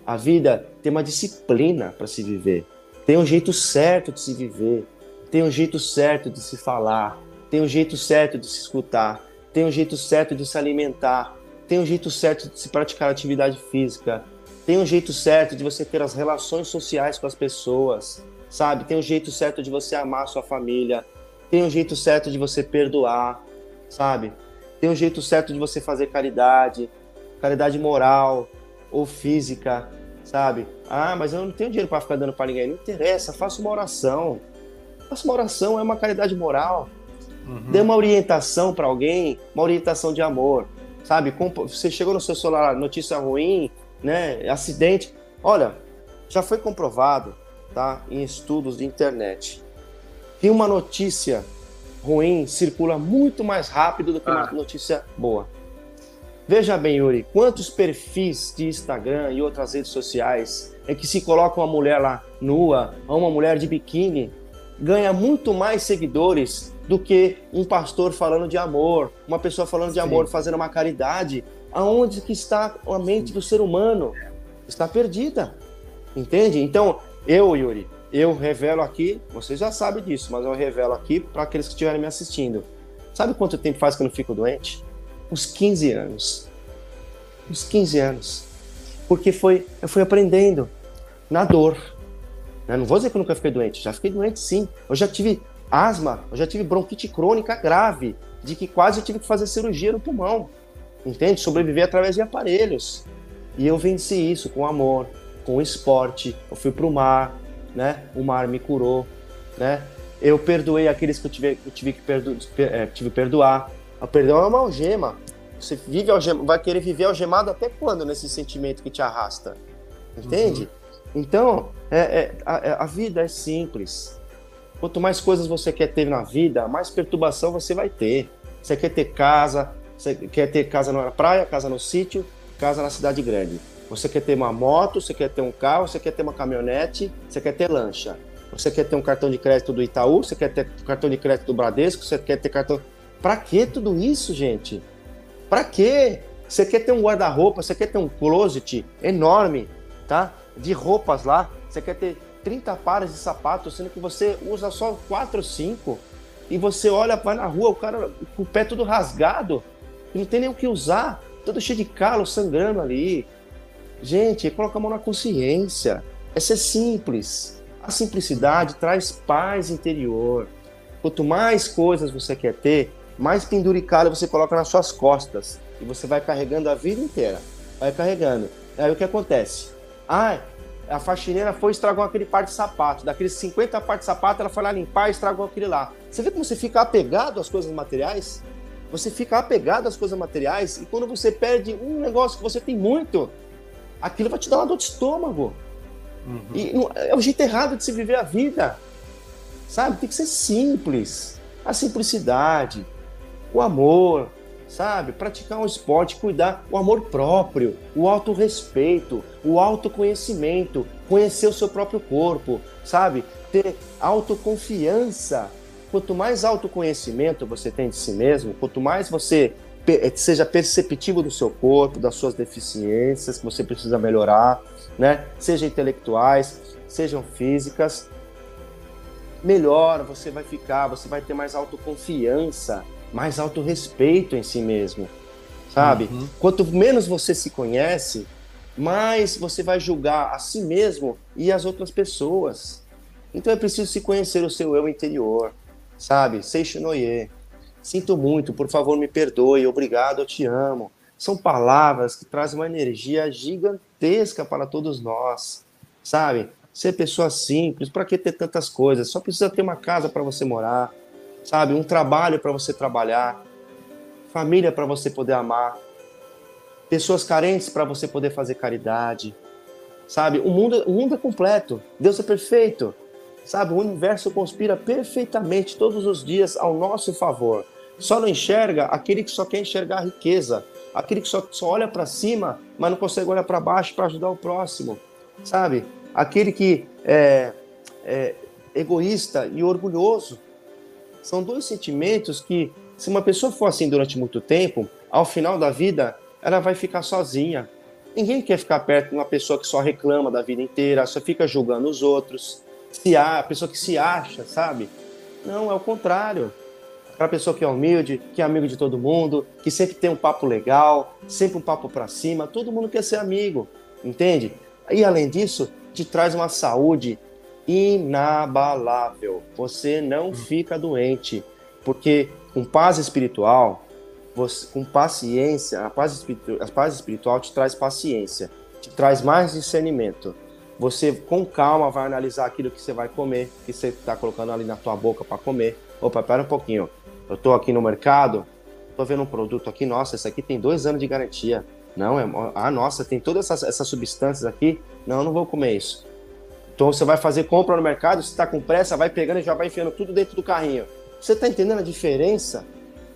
A vida tem uma disciplina para se viver, tem um jeito certo de se viver, tem um jeito certo de se falar, tem um jeito certo de se escutar, tem um jeito certo de se alimentar, tem um jeito certo de se praticar atividade física, tem um jeito certo de você ter as relações sociais com as pessoas, sabe? Tem um jeito certo de você amar a sua família, tem um jeito certo de você perdoar, sabe? Tem um jeito certo de você fazer caridade, caridade moral ou física, sabe? Ah, mas eu não tenho dinheiro para ficar dando para ninguém. Não interessa, faça uma oração. Faça uma oração, é uma caridade moral. Uhum. Dê uma orientação para alguém, uma orientação de amor, sabe? Você chegou no seu celular, notícia ruim, né? Acidente. Olha, já foi comprovado, tá? Em estudos de internet que uma notícia ruim circula muito mais rápido do que ah. uma notícia boa. Veja bem, Yuri, quantos perfis de Instagram e outras redes sociais é que se coloca uma mulher lá nua ou uma mulher de biquíni ganha muito mais seguidores do que um pastor falando de amor, uma pessoa falando de Sim. amor, fazendo uma caridade. Aonde que está a mente do ser humano? Está perdida. Entende? Então, eu, Yuri, eu revelo aqui, vocês já sabem disso, mas eu revelo aqui para aqueles que estiverem me assistindo. Sabe quanto tempo faz que eu não fico doente? Uns 15 anos. Uns 15 anos. Porque foi, eu fui aprendendo na dor. Eu não vou dizer que eu nunca fiquei doente, já fiquei doente sim. Eu já tive asma, eu já tive bronquite crônica grave, de que quase eu tive que fazer cirurgia no pulmão. Entende? Sobreviver através de aparelhos. E eu venci isso com amor, com esporte. Eu fui para o mar, né? O mar me curou, né? Eu perdoei aqueles que eu tive, eu tive que perdo, é, tive perdoar. O perdão é uma algema. Você vive algema, vai querer viver algemado até quando nesse sentimento que te arrasta? Entende? Uhum. Então, é, é, a, é, a, vida é simples. Quanto mais coisas você quer ter na vida, mais perturbação você vai ter. Você quer ter casa, você quer ter casa na praia, casa no sítio, casa na cidade grande. Você quer ter uma moto, você quer ter um carro, você quer ter uma caminhonete, você quer ter lancha. Você quer ter um cartão de crédito do Itaú, você quer ter cartão de crédito do Bradesco, você quer ter cartão. Pra que tudo isso, gente? Pra quê? Você quer ter um guarda-roupa, você quer ter um closet enorme, tá? De roupas lá. Você quer ter 30 pares de sapatos, sendo que você usa só 4 ou 5. E você olha, vai na rua, o cara com o pé todo rasgado, não tem nem o que usar, todo cheio de calo sangrando ali. Gente, coloca a mão na consciência. É ser simples. A simplicidade traz paz interior. Quanto mais coisas você quer ter, mais penduricada você coloca nas suas costas. E você vai carregando a vida inteira. Vai carregando. Aí o que acontece? Ah, a faxineira foi e estragou aquele par de sapato. Daqueles 50 par de sapato, ela foi lá limpar e estragou aquele lá. Você vê como você fica apegado às coisas materiais? Você fica apegado às coisas materiais e quando você perde um negócio que você tem muito, aquilo vai te dar uma dor de estômago. Uhum. E é o jeito errado de se viver a vida. Sabe? Tem que ser simples. A simplicidade, o amor, sabe? Praticar um esporte, cuidar, o amor próprio, o autorrespeito, o autoconhecimento, conhecer o seu próprio corpo, sabe? Ter autoconfiança. Quanto mais autoconhecimento você tem de si mesmo, quanto mais você é, seja perceptivo do seu corpo, das suas deficiências que você precisa melhorar, né? Seja intelectuais, sejam físicas. Melhor você vai ficar, você vai ter mais autoconfiança, mais autorrespeito em si mesmo, sabe? Uhum. Quanto menos você se conhece, mais você vai julgar a si mesmo e as outras pessoas. Então é preciso se conhecer o seu eu interior, sabe? Seishinoye. Sinto muito, por favor, me perdoe, obrigado, eu te amo. São palavras que trazem uma energia gigantesca para todos nós, sabe? Ser pessoa simples, para que ter tantas coisas? Só precisa ter uma casa para você morar, sabe? Um trabalho para você trabalhar, família para você poder amar, pessoas carentes para você poder fazer caridade, sabe? O mundo, o mundo é completo, Deus é perfeito, sabe? O universo conspira perfeitamente todos os dias ao nosso favor. Só não enxerga aquele que só quer enxergar a riqueza, aquele que só, só olha para cima, mas não consegue olhar para baixo para ajudar o próximo, sabe? Aquele que é, é egoísta e orgulhoso. São dois sentimentos que, se uma pessoa for assim durante muito tempo, ao final da vida, ela vai ficar sozinha. Ninguém quer ficar perto de uma pessoa que só reclama da vida inteira, só fica julgando os outros, se a pessoa que se acha, sabe? Não, é o contrário aquela pessoa que é humilde, que é amigo de todo mundo, que sempre tem um papo legal, sempre um papo para cima, todo mundo quer ser amigo, entende? E além disso, te traz uma saúde inabalável. Você não hum. fica doente, porque com paz espiritual, você, com paciência, a paz, espiritual, a paz espiritual te traz paciência, te traz mais discernimento. Você com calma vai analisar aquilo que você vai comer, que você está colocando ali na tua boca para comer. Opa, pera um pouquinho eu estou aqui no mercado, estou vendo um produto aqui, nossa, esse aqui tem dois anos de garantia. Não, é, ah, nossa, tem todas essas, essas substâncias aqui. Não, eu não vou comer isso. Então você vai fazer compra no mercado, se está com pressa, vai pegando e já vai enfiando tudo dentro do carrinho. Você está entendendo a diferença?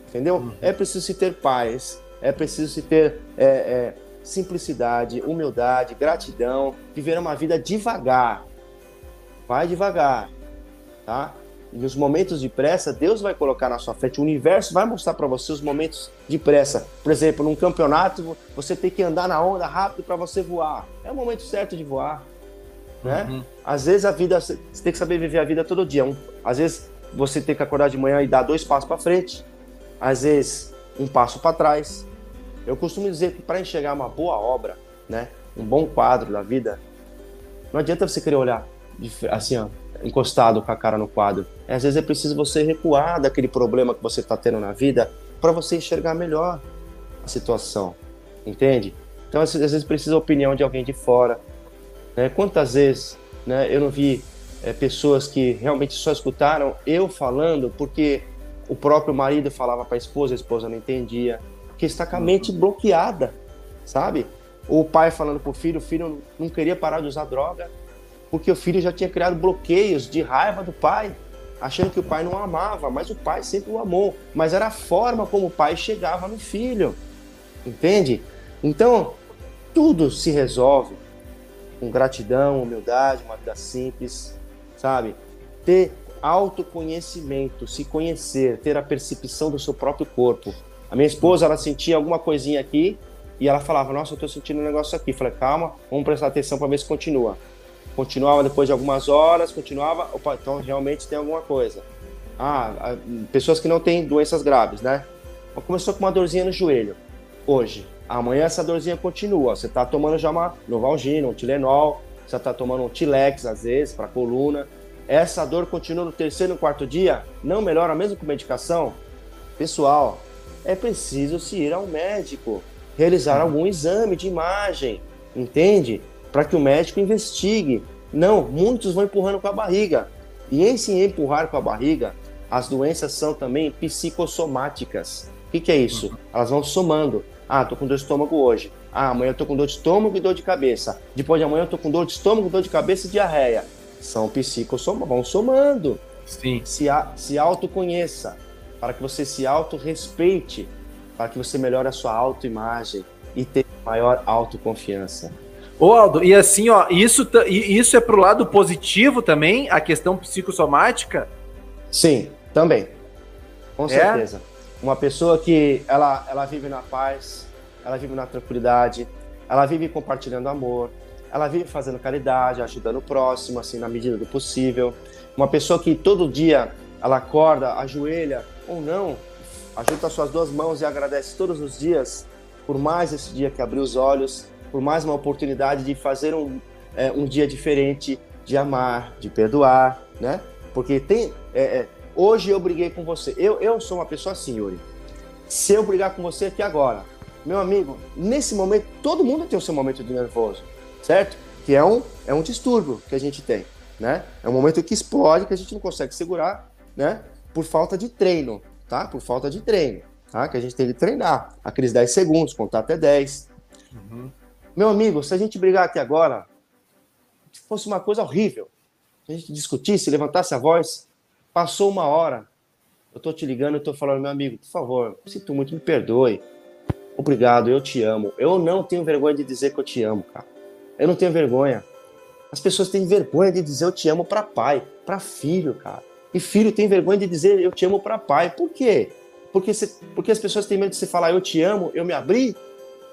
Entendeu? Uhum. É preciso se ter paz, é preciso se ter é, é, simplicidade, humildade, gratidão, viver uma vida devagar. Vai devagar, tá? nos momentos de pressa, Deus vai colocar na sua frente, o universo vai mostrar para você os momentos de pressa. Por exemplo, num campeonato, você tem que andar na onda rápido para você voar. É o momento certo de voar. Né? Uhum. Às vezes a vida, você tem que saber viver a vida todo dia. Um, às vezes você tem que acordar de manhã e dar dois passos para frente, às vezes um passo para trás. Eu costumo dizer que para enxergar uma boa obra, né, um bom quadro da vida, não adianta você querer olhar assim, ó, encostado com a cara no quadro. Às vezes é preciso você recuar daquele problema que você está tendo na vida para você enxergar melhor a situação, entende? Então, às vezes precisa a opinião de alguém de fora. Né? Quantas vezes né, eu não vi é, pessoas que realmente só escutaram eu falando porque o próprio marido falava para a esposa, a esposa não entendia, porque está com a mente bloqueada, sabe? O pai falando para o filho, o filho não queria parar de usar droga, porque o filho já tinha criado bloqueios de raiva do pai, achando que o pai não amava, mas o pai sempre o amou. Mas era a forma como o pai chegava no filho, entende? Então, tudo se resolve com gratidão, humildade, uma vida simples, sabe? Ter autoconhecimento, se conhecer, ter a percepção do seu próprio corpo. A minha esposa, ela sentia alguma coisinha aqui e ela falava: Nossa, eu tô sentindo um negócio aqui. falei: Calma, vamos prestar atenção para ver se continua. Continuava depois de algumas horas, continuava, opa, então realmente tem alguma coisa. Ah, pessoas que não têm doenças graves, né? Começou com uma dorzinha no joelho. Hoje, amanhã essa dorzinha continua. Você está tomando já uma Novalgina, um Tilenol, você está tomando um Tilex às vezes para coluna. Essa dor continua no terceiro e quarto dia, não melhora mesmo com medicação? Pessoal, é preciso se ir ao médico, realizar algum exame de imagem, entende? para que o médico investigue. Não, muitos vão empurrando com a barriga. E em se empurrar com a barriga, as doenças são também psicossomáticas. O que, que é isso? Elas vão somando. Ah, tô com dor de estômago hoje. Ah, amanhã eu tô com dor de estômago e dor de cabeça. Depois de amanhã eu tô com dor de estômago, dor de cabeça e diarreia. São psicossomáticas, vão somando. Sim. Se, a, se autoconheça, para que você se auto-respeite, para que você melhore a sua autoimagem e tenha maior autoconfiança. Ô Aldo, e assim, ó, isso, isso é pro lado positivo também, a questão psicossomática? Sim, também. Com é? certeza. Uma pessoa que ela, ela vive na paz, ela vive na tranquilidade, ela vive compartilhando amor, ela vive fazendo caridade, ajudando o próximo, assim, na medida do possível. Uma pessoa que todo dia ela acorda, ajoelha ou não, ajuda as suas duas mãos e agradece todos os dias por mais esse dia que abriu os olhos, por mais uma oportunidade de fazer um, é, um dia diferente, de amar, de perdoar, né? Porque tem. É, é, hoje eu briguei com você. Eu, eu sou uma pessoa assim, Yuri. Se eu brigar com você aqui agora, meu amigo, nesse momento, todo mundo tem o seu momento de nervoso, certo? Que é um, é um distúrbio que a gente tem, né? É um momento que explode, que a gente não consegue segurar, né? Por falta de treino, tá? Por falta de treino, tá? Que a gente tem que treinar aqueles 10 segundos, contar até 10. Uhum. Meu amigo, se a gente brigar aqui agora, fosse uma coisa horrível, se a gente discutisse, levantasse a voz, passou uma hora, eu tô te ligando, eu tô falando, meu amigo, por favor, sinto muito, me perdoe. Obrigado, eu te amo. Eu não tenho vergonha de dizer que eu te amo, cara. Eu não tenho vergonha. As pessoas têm vergonha de dizer eu te amo para pai, para filho, cara. E filho tem vergonha de dizer eu te amo para pai. Por quê? Porque, porque as pessoas têm medo de você falar eu te amo, eu me abri?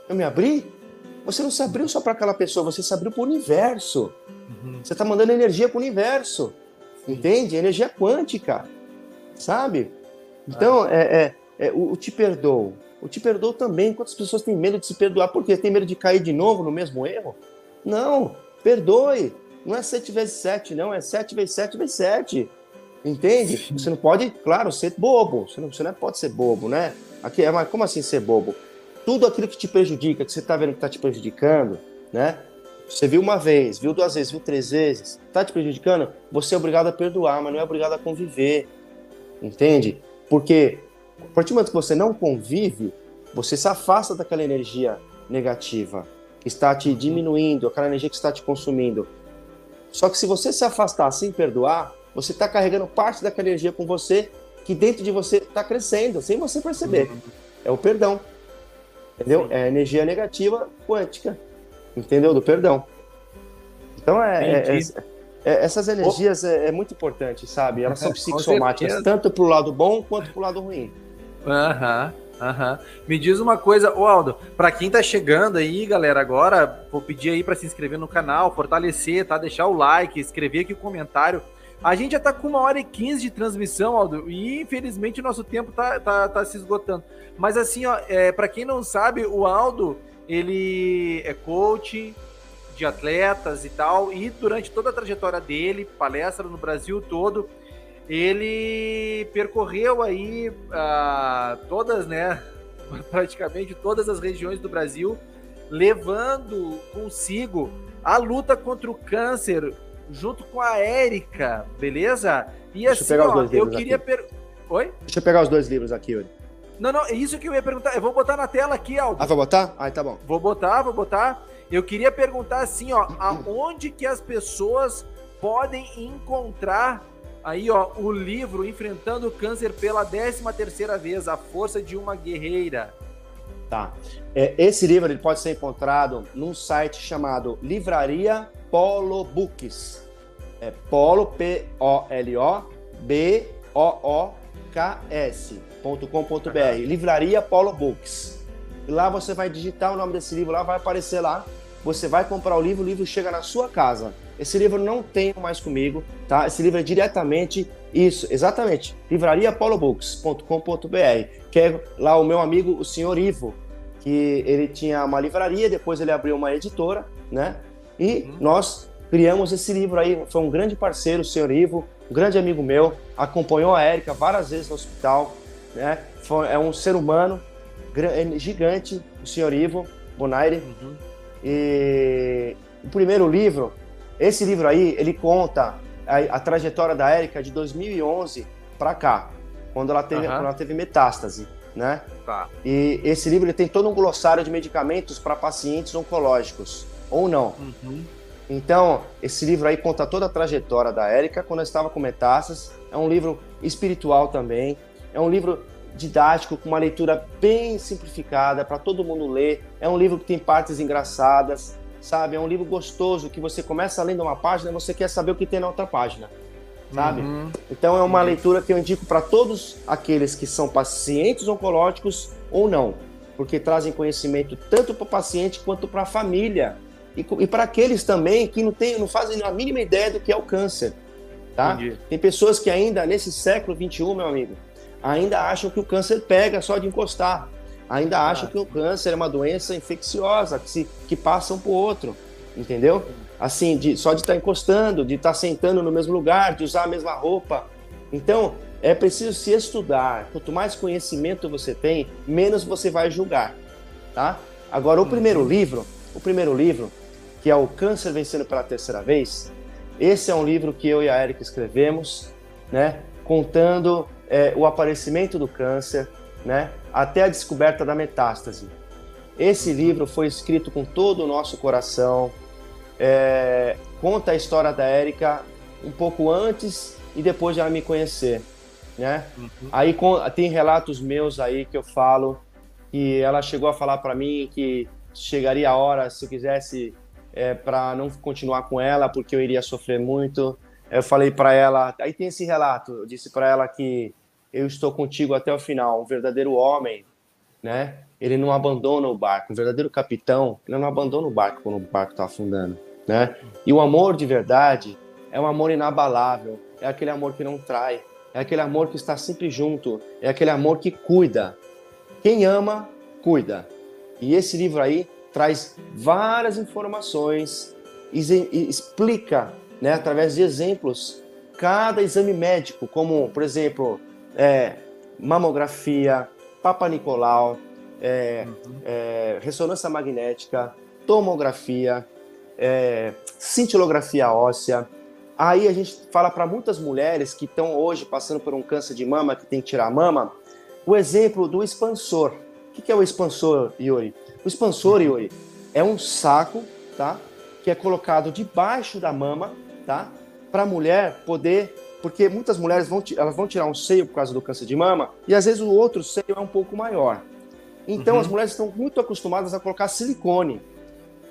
Eu me abri? Você não se abriu só para aquela pessoa, você se abriu para o universo. Uhum. Você está mandando energia para o universo. Entende? Energia quântica. Sabe? Então, é, é, é o, o, te perdoo. O te perdoo também. Quantas pessoas têm medo de se perdoar? Porque tem medo de cair de novo no mesmo erro? Não, perdoe. Não é 7 vezes 7, não. É 7 vezes 7 vezes 7. Entende? Você não pode, claro, ser bobo. Você não, você não pode ser bobo, né? Aqui, é, mas como assim ser bobo? Tudo aquilo que te prejudica, que você está vendo que está te prejudicando, né? Você viu uma vez, viu duas vezes, viu três vezes, está te prejudicando, você é obrigado a perdoar, mas não é obrigado a conviver. Entende? Porque a partir do momento que você não convive, você se afasta daquela energia negativa que está te diminuindo, aquela energia que está te consumindo. Só que se você se afastar sem perdoar, você está carregando parte daquela energia com você que dentro de você está crescendo, sem você perceber. Uhum. É o perdão. Entendeu? É a energia negativa quântica. Entendeu? Do perdão. Então é, é, é é, essas energias oh. é, é, muito importante, sabe? Elas são psicossomáticas, tanto pro lado bom quanto pro lado ruim. Aham. Uhum. Aham. Me diz uma coisa, ô Aldo, para quem tá chegando aí, galera, agora vou pedir aí para se inscrever no canal, fortalecer, tá? Deixar o like, escrever aqui o comentário. A gente já tá com uma hora e quinze de transmissão, Aldo, e infelizmente o nosso tempo tá, tá, tá se esgotando. Mas assim, ó, é, para quem não sabe, o Aldo, ele é coach, de atletas e tal, e durante toda a trajetória dele, palestra no Brasil todo, ele percorreu aí uh, todas, né, praticamente todas as regiões do Brasil, levando consigo a luta contra o câncer junto com a Érica, beleza? E Deixa assim, eu, ó, eu queria per... Oi? Deixa eu pegar os dois livros aqui, Yuri. Não, não, é isso que eu ia perguntar. Eu vou botar na tela aqui, Aldo. Ah, vai botar? Ah, tá bom. Vou botar, vou botar. Eu queria perguntar assim, ó, aonde que as pessoas podem encontrar aí, ó, o livro Enfrentando o Câncer pela 13 terceira vez, A Força de uma Guerreira. Tá. É, esse livro ele pode ser encontrado num site chamado Livraria Polo Books. É Polo, P-O-L-O, B-O-O-K-S.com.br. Livraria Polo Books. E lá você vai digitar o nome desse livro, lá vai aparecer lá. Você vai comprar o livro, o livro chega na sua casa. Esse livro não tem mais comigo, tá? Esse livro é diretamente isso, exatamente. livrariapolobooks.com.br, que é lá o meu amigo, o senhor Ivo, que ele tinha uma livraria, depois ele abriu uma editora, né? E uhum. nós criamos esse livro aí. Foi um grande parceiro, o senhor Ivo, um grande amigo meu, acompanhou a Érica várias vezes no hospital, né? Foi, é um ser humano é gigante, o senhor Ivo Bonaire. Uhum. E o primeiro livro, esse livro aí, ele conta a, a trajetória da Érica de 2011 para cá, quando ela teve, uhum. quando ela teve metástase, né? Tá. E esse livro ele tem todo um glossário de medicamentos para pacientes oncológicos, ou não. Uhum. Então, esse livro aí conta toda a trajetória da Érica quando ela estava com metástases. É um livro espiritual também. É um livro didático, com uma leitura bem simplificada para todo mundo ler. É um livro que tem partes engraçadas, sabe? É um livro gostoso que você começa lendo uma página e você quer saber o que tem na outra página, sabe? Uhum. Então é uma uhum. leitura que eu indico para todos aqueles que são pacientes oncológicos ou não, porque trazem conhecimento tanto para o paciente quanto para a família e, e para aqueles também que não, tem, não fazem a mínima ideia do que é o câncer. Tá? Tem pessoas que ainda nesse século 21, meu amigo, ainda acham que o câncer pega só de encostar. Ainda acham que o câncer é uma doença infecciosa que, se, que passa um para o outro, entendeu? Assim, de, só de estar tá encostando, de estar tá sentando no mesmo lugar, de usar a mesma roupa. Então, é preciso se estudar. Quanto mais conhecimento você tem, menos você vai julgar. tá? Agora, o primeiro uhum. livro, o primeiro livro, que é o Câncer Vencendo pela Terceira Vez, esse é um livro que eu e a Erika escrevemos, né? Contando é, o aparecimento do câncer, né? Até a descoberta da metástase. Esse livro foi escrito com todo o nosso coração, é, conta a história da Érica um pouco antes e depois de ela me conhecer, né? Uhum. Aí com, tem relatos meus aí que eu falo que ela chegou a falar para mim que chegaria a hora se eu quisesse é, para não continuar com ela porque eu iria sofrer muito. Eu falei para ela, aí tem esse relato, eu disse para ela que eu estou contigo até o final, um verdadeiro homem, né? Ele não abandona o barco, um verdadeiro capitão, ele não abandona o barco quando o barco está afundando, né? E o amor de verdade é um amor inabalável, é aquele amor que não trai, é aquele amor que está sempre junto, é aquele amor que cuida. Quem ama, cuida. E esse livro aí traz várias informações e explica, né, através de exemplos, cada exame médico, como, por exemplo, é, mamografia, Papa Nicolau, é, uhum. é, ressonância magnética, tomografia, é, cintilografia óssea. Aí a gente fala para muitas mulheres que estão hoje passando por um câncer de mama, que tem que tirar a mama, o exemplo do expansor. O que é o expansor, Yuri? O expansor, uhum. Yuri, é um saco, tá? Que é colocado debaixo da mama, tá? Para a mulher poder porque muitas mulheres vão, elas vão tirar um seio por causa do câncer de mama e às vezes o outro seio é um pouco maior. Então uhum. as mulheres estão muito acostumadas a colocar silicone.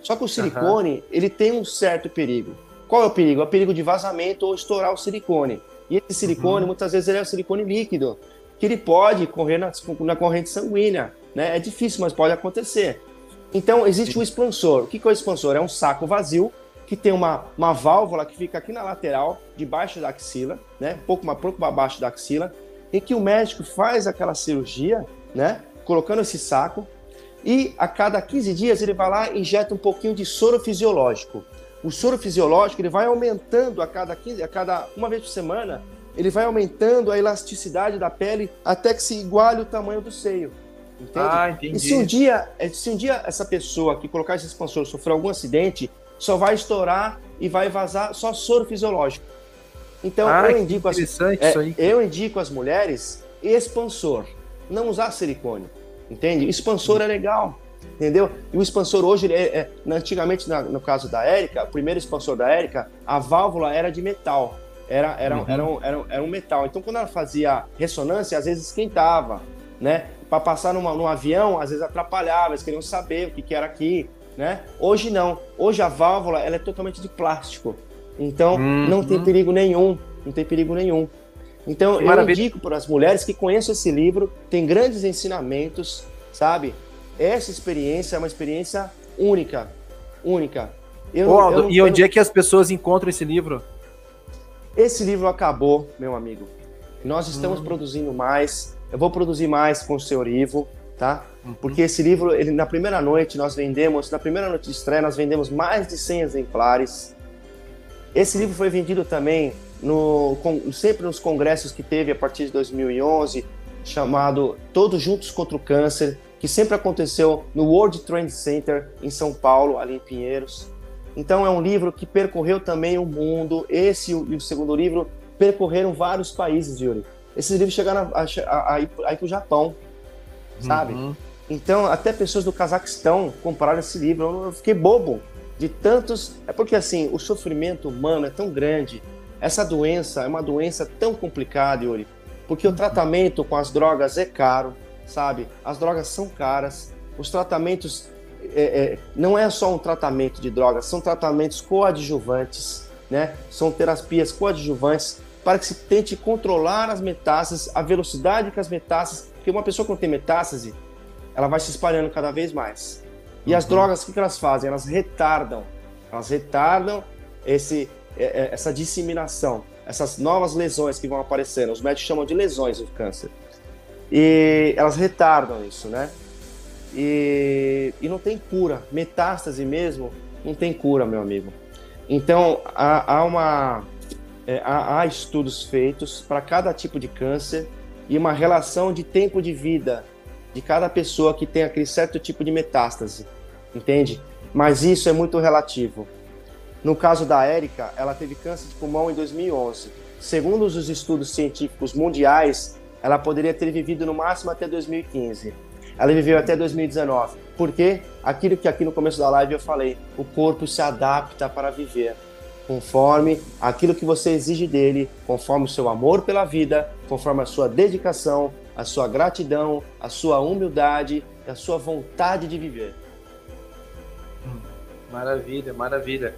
Só que o silicone, uhum. ele tem um certo perigo. Qual é o perigo? É o perigo de vazamento ou estourar o silicone. E esse silicone, uhum. muitas vezes, ele é um silicone líquido, que ele pode correr na, na corrente sanguínea. Né? É difícil, mas pode acontecer. Então, existe o expansor. O que é o expansor? É um saco vazio que tem uma, uma válvula que fica aqui na lateral, debaixo da axila, né? Um pouco, um pouco abaixo da axila, em que o médico faz aquela cirurgia, né? Colocando esse saco, e a cada 15 dias ele vai lá e injeta um pouquinho de soro fisiológico. O soro fisiológico ele vai aumentando a cada 15, a cada uma vez por semana, ele vai aumentando a elasticidade da pele até que se iguale o tamanho do seio. Entende? Ah, entendi. E se um dia, se um dia essa pessoa que colocar esse expansor sofrer algum acidente, só vai estourar e vai vazar só soro fisiológico. Então ah, eu indico as, é, eu indico as mulheres expansor, não usar silicone, entende? Expansor é legal, entendeu? E o expansor hoje, é, é, antigamente na, no caso da Érica, o primeiro expansor da Érica, a válvula era de metal, era, era, uhum. era, um, era, era um metal. Então quando ela fazia ressonância, às vezes esquentava, né? Para passar numa, num avião, às vezes atrapalhava, eles queriam saber o que, que era aqui né? Hoje não. Hoje a válvula ela é totalmente de plástico. Então uhum. não tem perigo nenhum. Não tem perigo nenhum. Então que eu maravilha. indico para as mulheres que conheçam esse livro, tem grandes ensinamentos, sabe? Essa experiência é uma experiência única, única. Eu, Ô, Aldo, e onde é que as pessoas encontram esse livro? Esse livro acabou, meu amigo. Nós estamos hum. produzindo mais. Eu vou produzir mais com o seu Ivo, tá? Uhum. Porque esse livro, ele, na primeira noite, nós vendemos, na primeira noite de estreia, nós vendemos mais de 100 exemplares. Esse livro foi vendido também no, com, sempre nos congressos que teve a partir de 2011, chamado Todos Juntos contra o Câncer, que sempre aconteceu no World Trade Center em São Paulo, ali em Pinheiros. Então é um livro que percorreu também o mundo. Esse e o segundo livro percorreram vários países, Yuri. Esses livros chegaram a, a, a, ir para o Japão, sabe? Uhum. Então, até pessoas do Cazaquistão compraram esse livro. Eu fiquei bobo de tantos. É porque, assim, o sofrimento humano é tão grande. Essa doença é uma doença tão complicada, Yuri. Porque o uhum. tratamento com as drogas é caro, sabe? As drogas são caras. Os tratamentos. É, é, não é só um tratamento de drogas, são tratamentos coadjuvantes, né? São terapias coadjuvantes para que se tente controlar as metástases, a velocidade que as metástases. Porque uma pessoa que tem metástase, ela vai se espalhando cada vez mais. E uhum. as drogas, o que, elas fazem? Elas retardam, elas retardam esse, é, é, essa disseminação, essas novas lesões que vão aparecendo. Os médicos chamam de lesões do câncer. E elas retardam isso, né? E, e não tem cura. Metástase mesmo, não tem cura, meu amigo. Então, há, há uma, é, há, há estudos feitos para cada tipo de câncer e uma relação de tempo de vida de cada pessoa que tem aquele certo tipo de metástase, entende? Mas isso é muito relativo. No caso da Érica, ela teve câncer de pulmão em 2011. Segundo os estudos científicos mundiais, ela poderia ter vivido no máximo até 2015. Ela viveu até 2019. Por quê? Aquilo que aqui no começo da live eu falei, o corpo se adapta para viver conforme aquilo que você exige dele, conforme o seu amor pela vida, conforme a sua dedicação, a sua gratidão, a sua humildade e a sua vontade de viver. Maravilha, maravilha.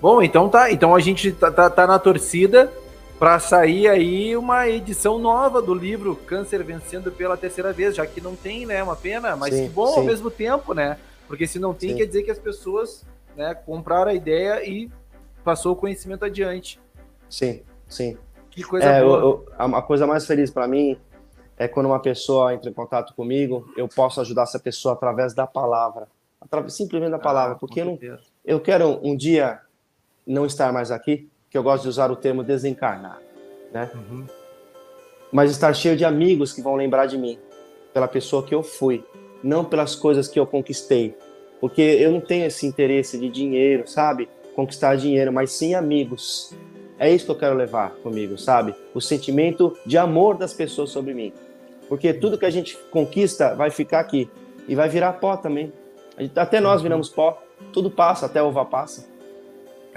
Bom, então tá, então a gente tá, tá, tá na torcida para sair aí uma edição nova do livro Câncer Vencendo pela terceira vez, já que não tem, né, uma pena, mas sim, que bom sim. ao mesmo tempo, né? Porque se não tem, sim. quer dizer que as pessoas né, compraram a ideia e passou o conhecimento adiante. Sim, sim. Que coisa é, boa. Eu, eu, a coisa mais feliz para mim é quando uma pessoa entra em contato comigo, eu posso ajudar essa pessoa através da palavra, através simplesmente da ah, palavra, ah, porque eu, não, eu quero um dia não estar mais aqui, que eu gosto de usar o termo desencarnar, né? Uhum. Mas estar cheio de amigos que vão lembrar de mim, pela pessoa que eu fui, não pelas coisas que eu conquistei, porque eu não tenho esse interesse de dinheiro, sabe? Conquistar dinheiro, mas sim amigos. É isso que eu quero levar comigo, sabe? O sentimento de amor das pessoas sobre mim. Porque tudo que a gente conquista vai ficar aqui e vai virar pó também. Até nós viramos pó, tudo passa, até a uva passa.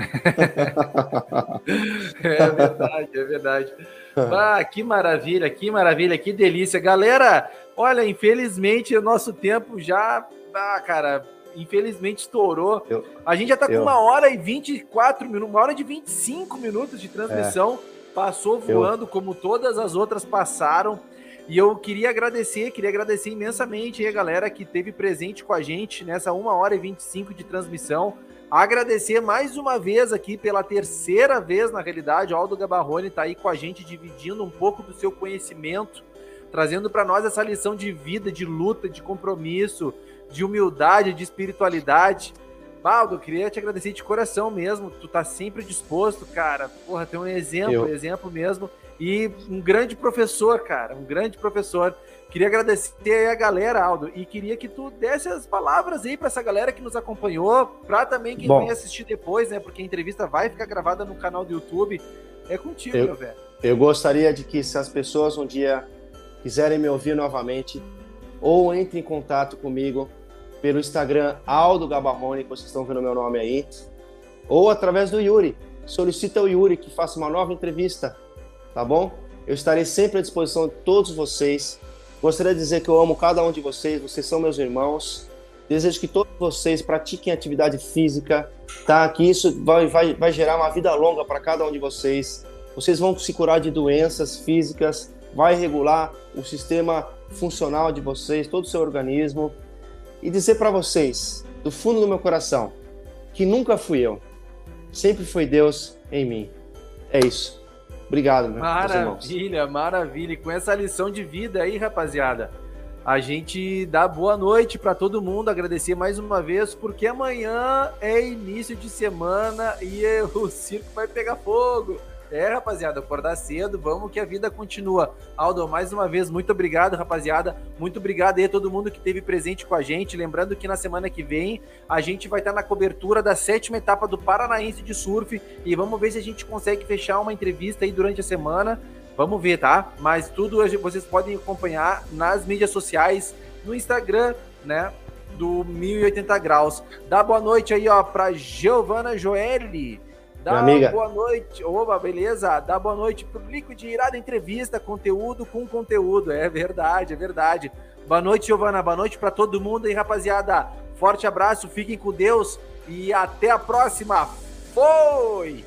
é verdade, é verdade. Ah, que maravilha, que maravilha, que delícia. Galera, olha, infelizmente o nosso tempo já, ah, cara, infelizmente estourou. Eu, a gente já tá eu, com uma hora e 24 minutos, uma hora de 25 minutos de transmissão. É, passou voando eu, como todas as outras passaram. E eu queria agradecer, queria agradecer imensamente a galera que teve presente com a gente nessa uma hora e 25 de transmissão. Agradecer mais uma vez aqui, pela terceira vez na realidade, o Aldo Gabarrone está aí com a gente, dividindo um pouco do seu conhecimento, trazendo para nós essa lição de vida, de luta, de compromisso, de humildade, de espiritualidade. Baldo, queria te agradecer de coração mesmo. Tu tá sempre disposto, cara. Porra, tem um exemplo, Eu. exemplo mesmo. E um grande professor, cara. Um grande professor. Queria agradecer aí a galera, Aldo, e queria que tu desse as palavras aí para essa galera que nos acompanhou, para também quem Bom, assistir depois, né? Porque a entrevista vai ficar gravada no canal do YouTube. É contigo, eu, meu velho. Eu gostaria de que se as pessoas um dia quiserem me ouvir novamente, ou entre em contato comigo pelo Instagram Aldo Gabarrone, que vocês estão vendo meu nome aí, ou através do Yuri. Solicita o Yuri que faça uma nova entrevista, tá bom? Eu estarei sempre à disposição de todos vocês. Gostaria de dizer que eu amo cada um de vocês, vocês são meus irmãos. Desejo que todos vocês pratiquem atividade física, tá? Que isso vai, vai, vai gerar uma vida longa para cada um de vocês. Vocês vão se curar de doenças físicas, vai regular o sistema funcional de vocês, todo o seu organismo e dizer para vocês, do fundo do meu coração, que nunca fui eu, sempre foi Deus em mim. É isso. Obrigado, meu Maravilha, maravilha. E com essa lição de vida aí, rapaziada, a gente dá boa noite para todo mundo, agradecer mais uma vez, porque amanhã é início de semana e o circo vai pegar fogo. É, rapaziada, acordar cedo, vamos que a vida continua. Aldo, mais uma vez, muito obrigado, rapaziada. Muito obrigado aí a todo mundo que esteve presente com a gente. Lembrando que na semana que vem a gente vai estar na cobertura da sétima etapa do Paranaense de Surf e vamos ver se a gente consegue fechar uma entrevista aí durante a semana. Vamos ver, tá? Mas tudo vocês podem acompanhar nas mídias sociais, no Instagram, né? Do 1080 graus. Dá boa noite aí, ó, pra Giovana Joelli. Dá amiga. boa noite. Oba, beleza? Dá boa noite pro Liquid Irada Entrevista, conteúdo com conteúdo. É verdade, é verdade. Boa noite, Giovana. Boa noite para todo mundo aí, rapaziada. Forte abraço, fiquem com Deus e até a próxima. Foi!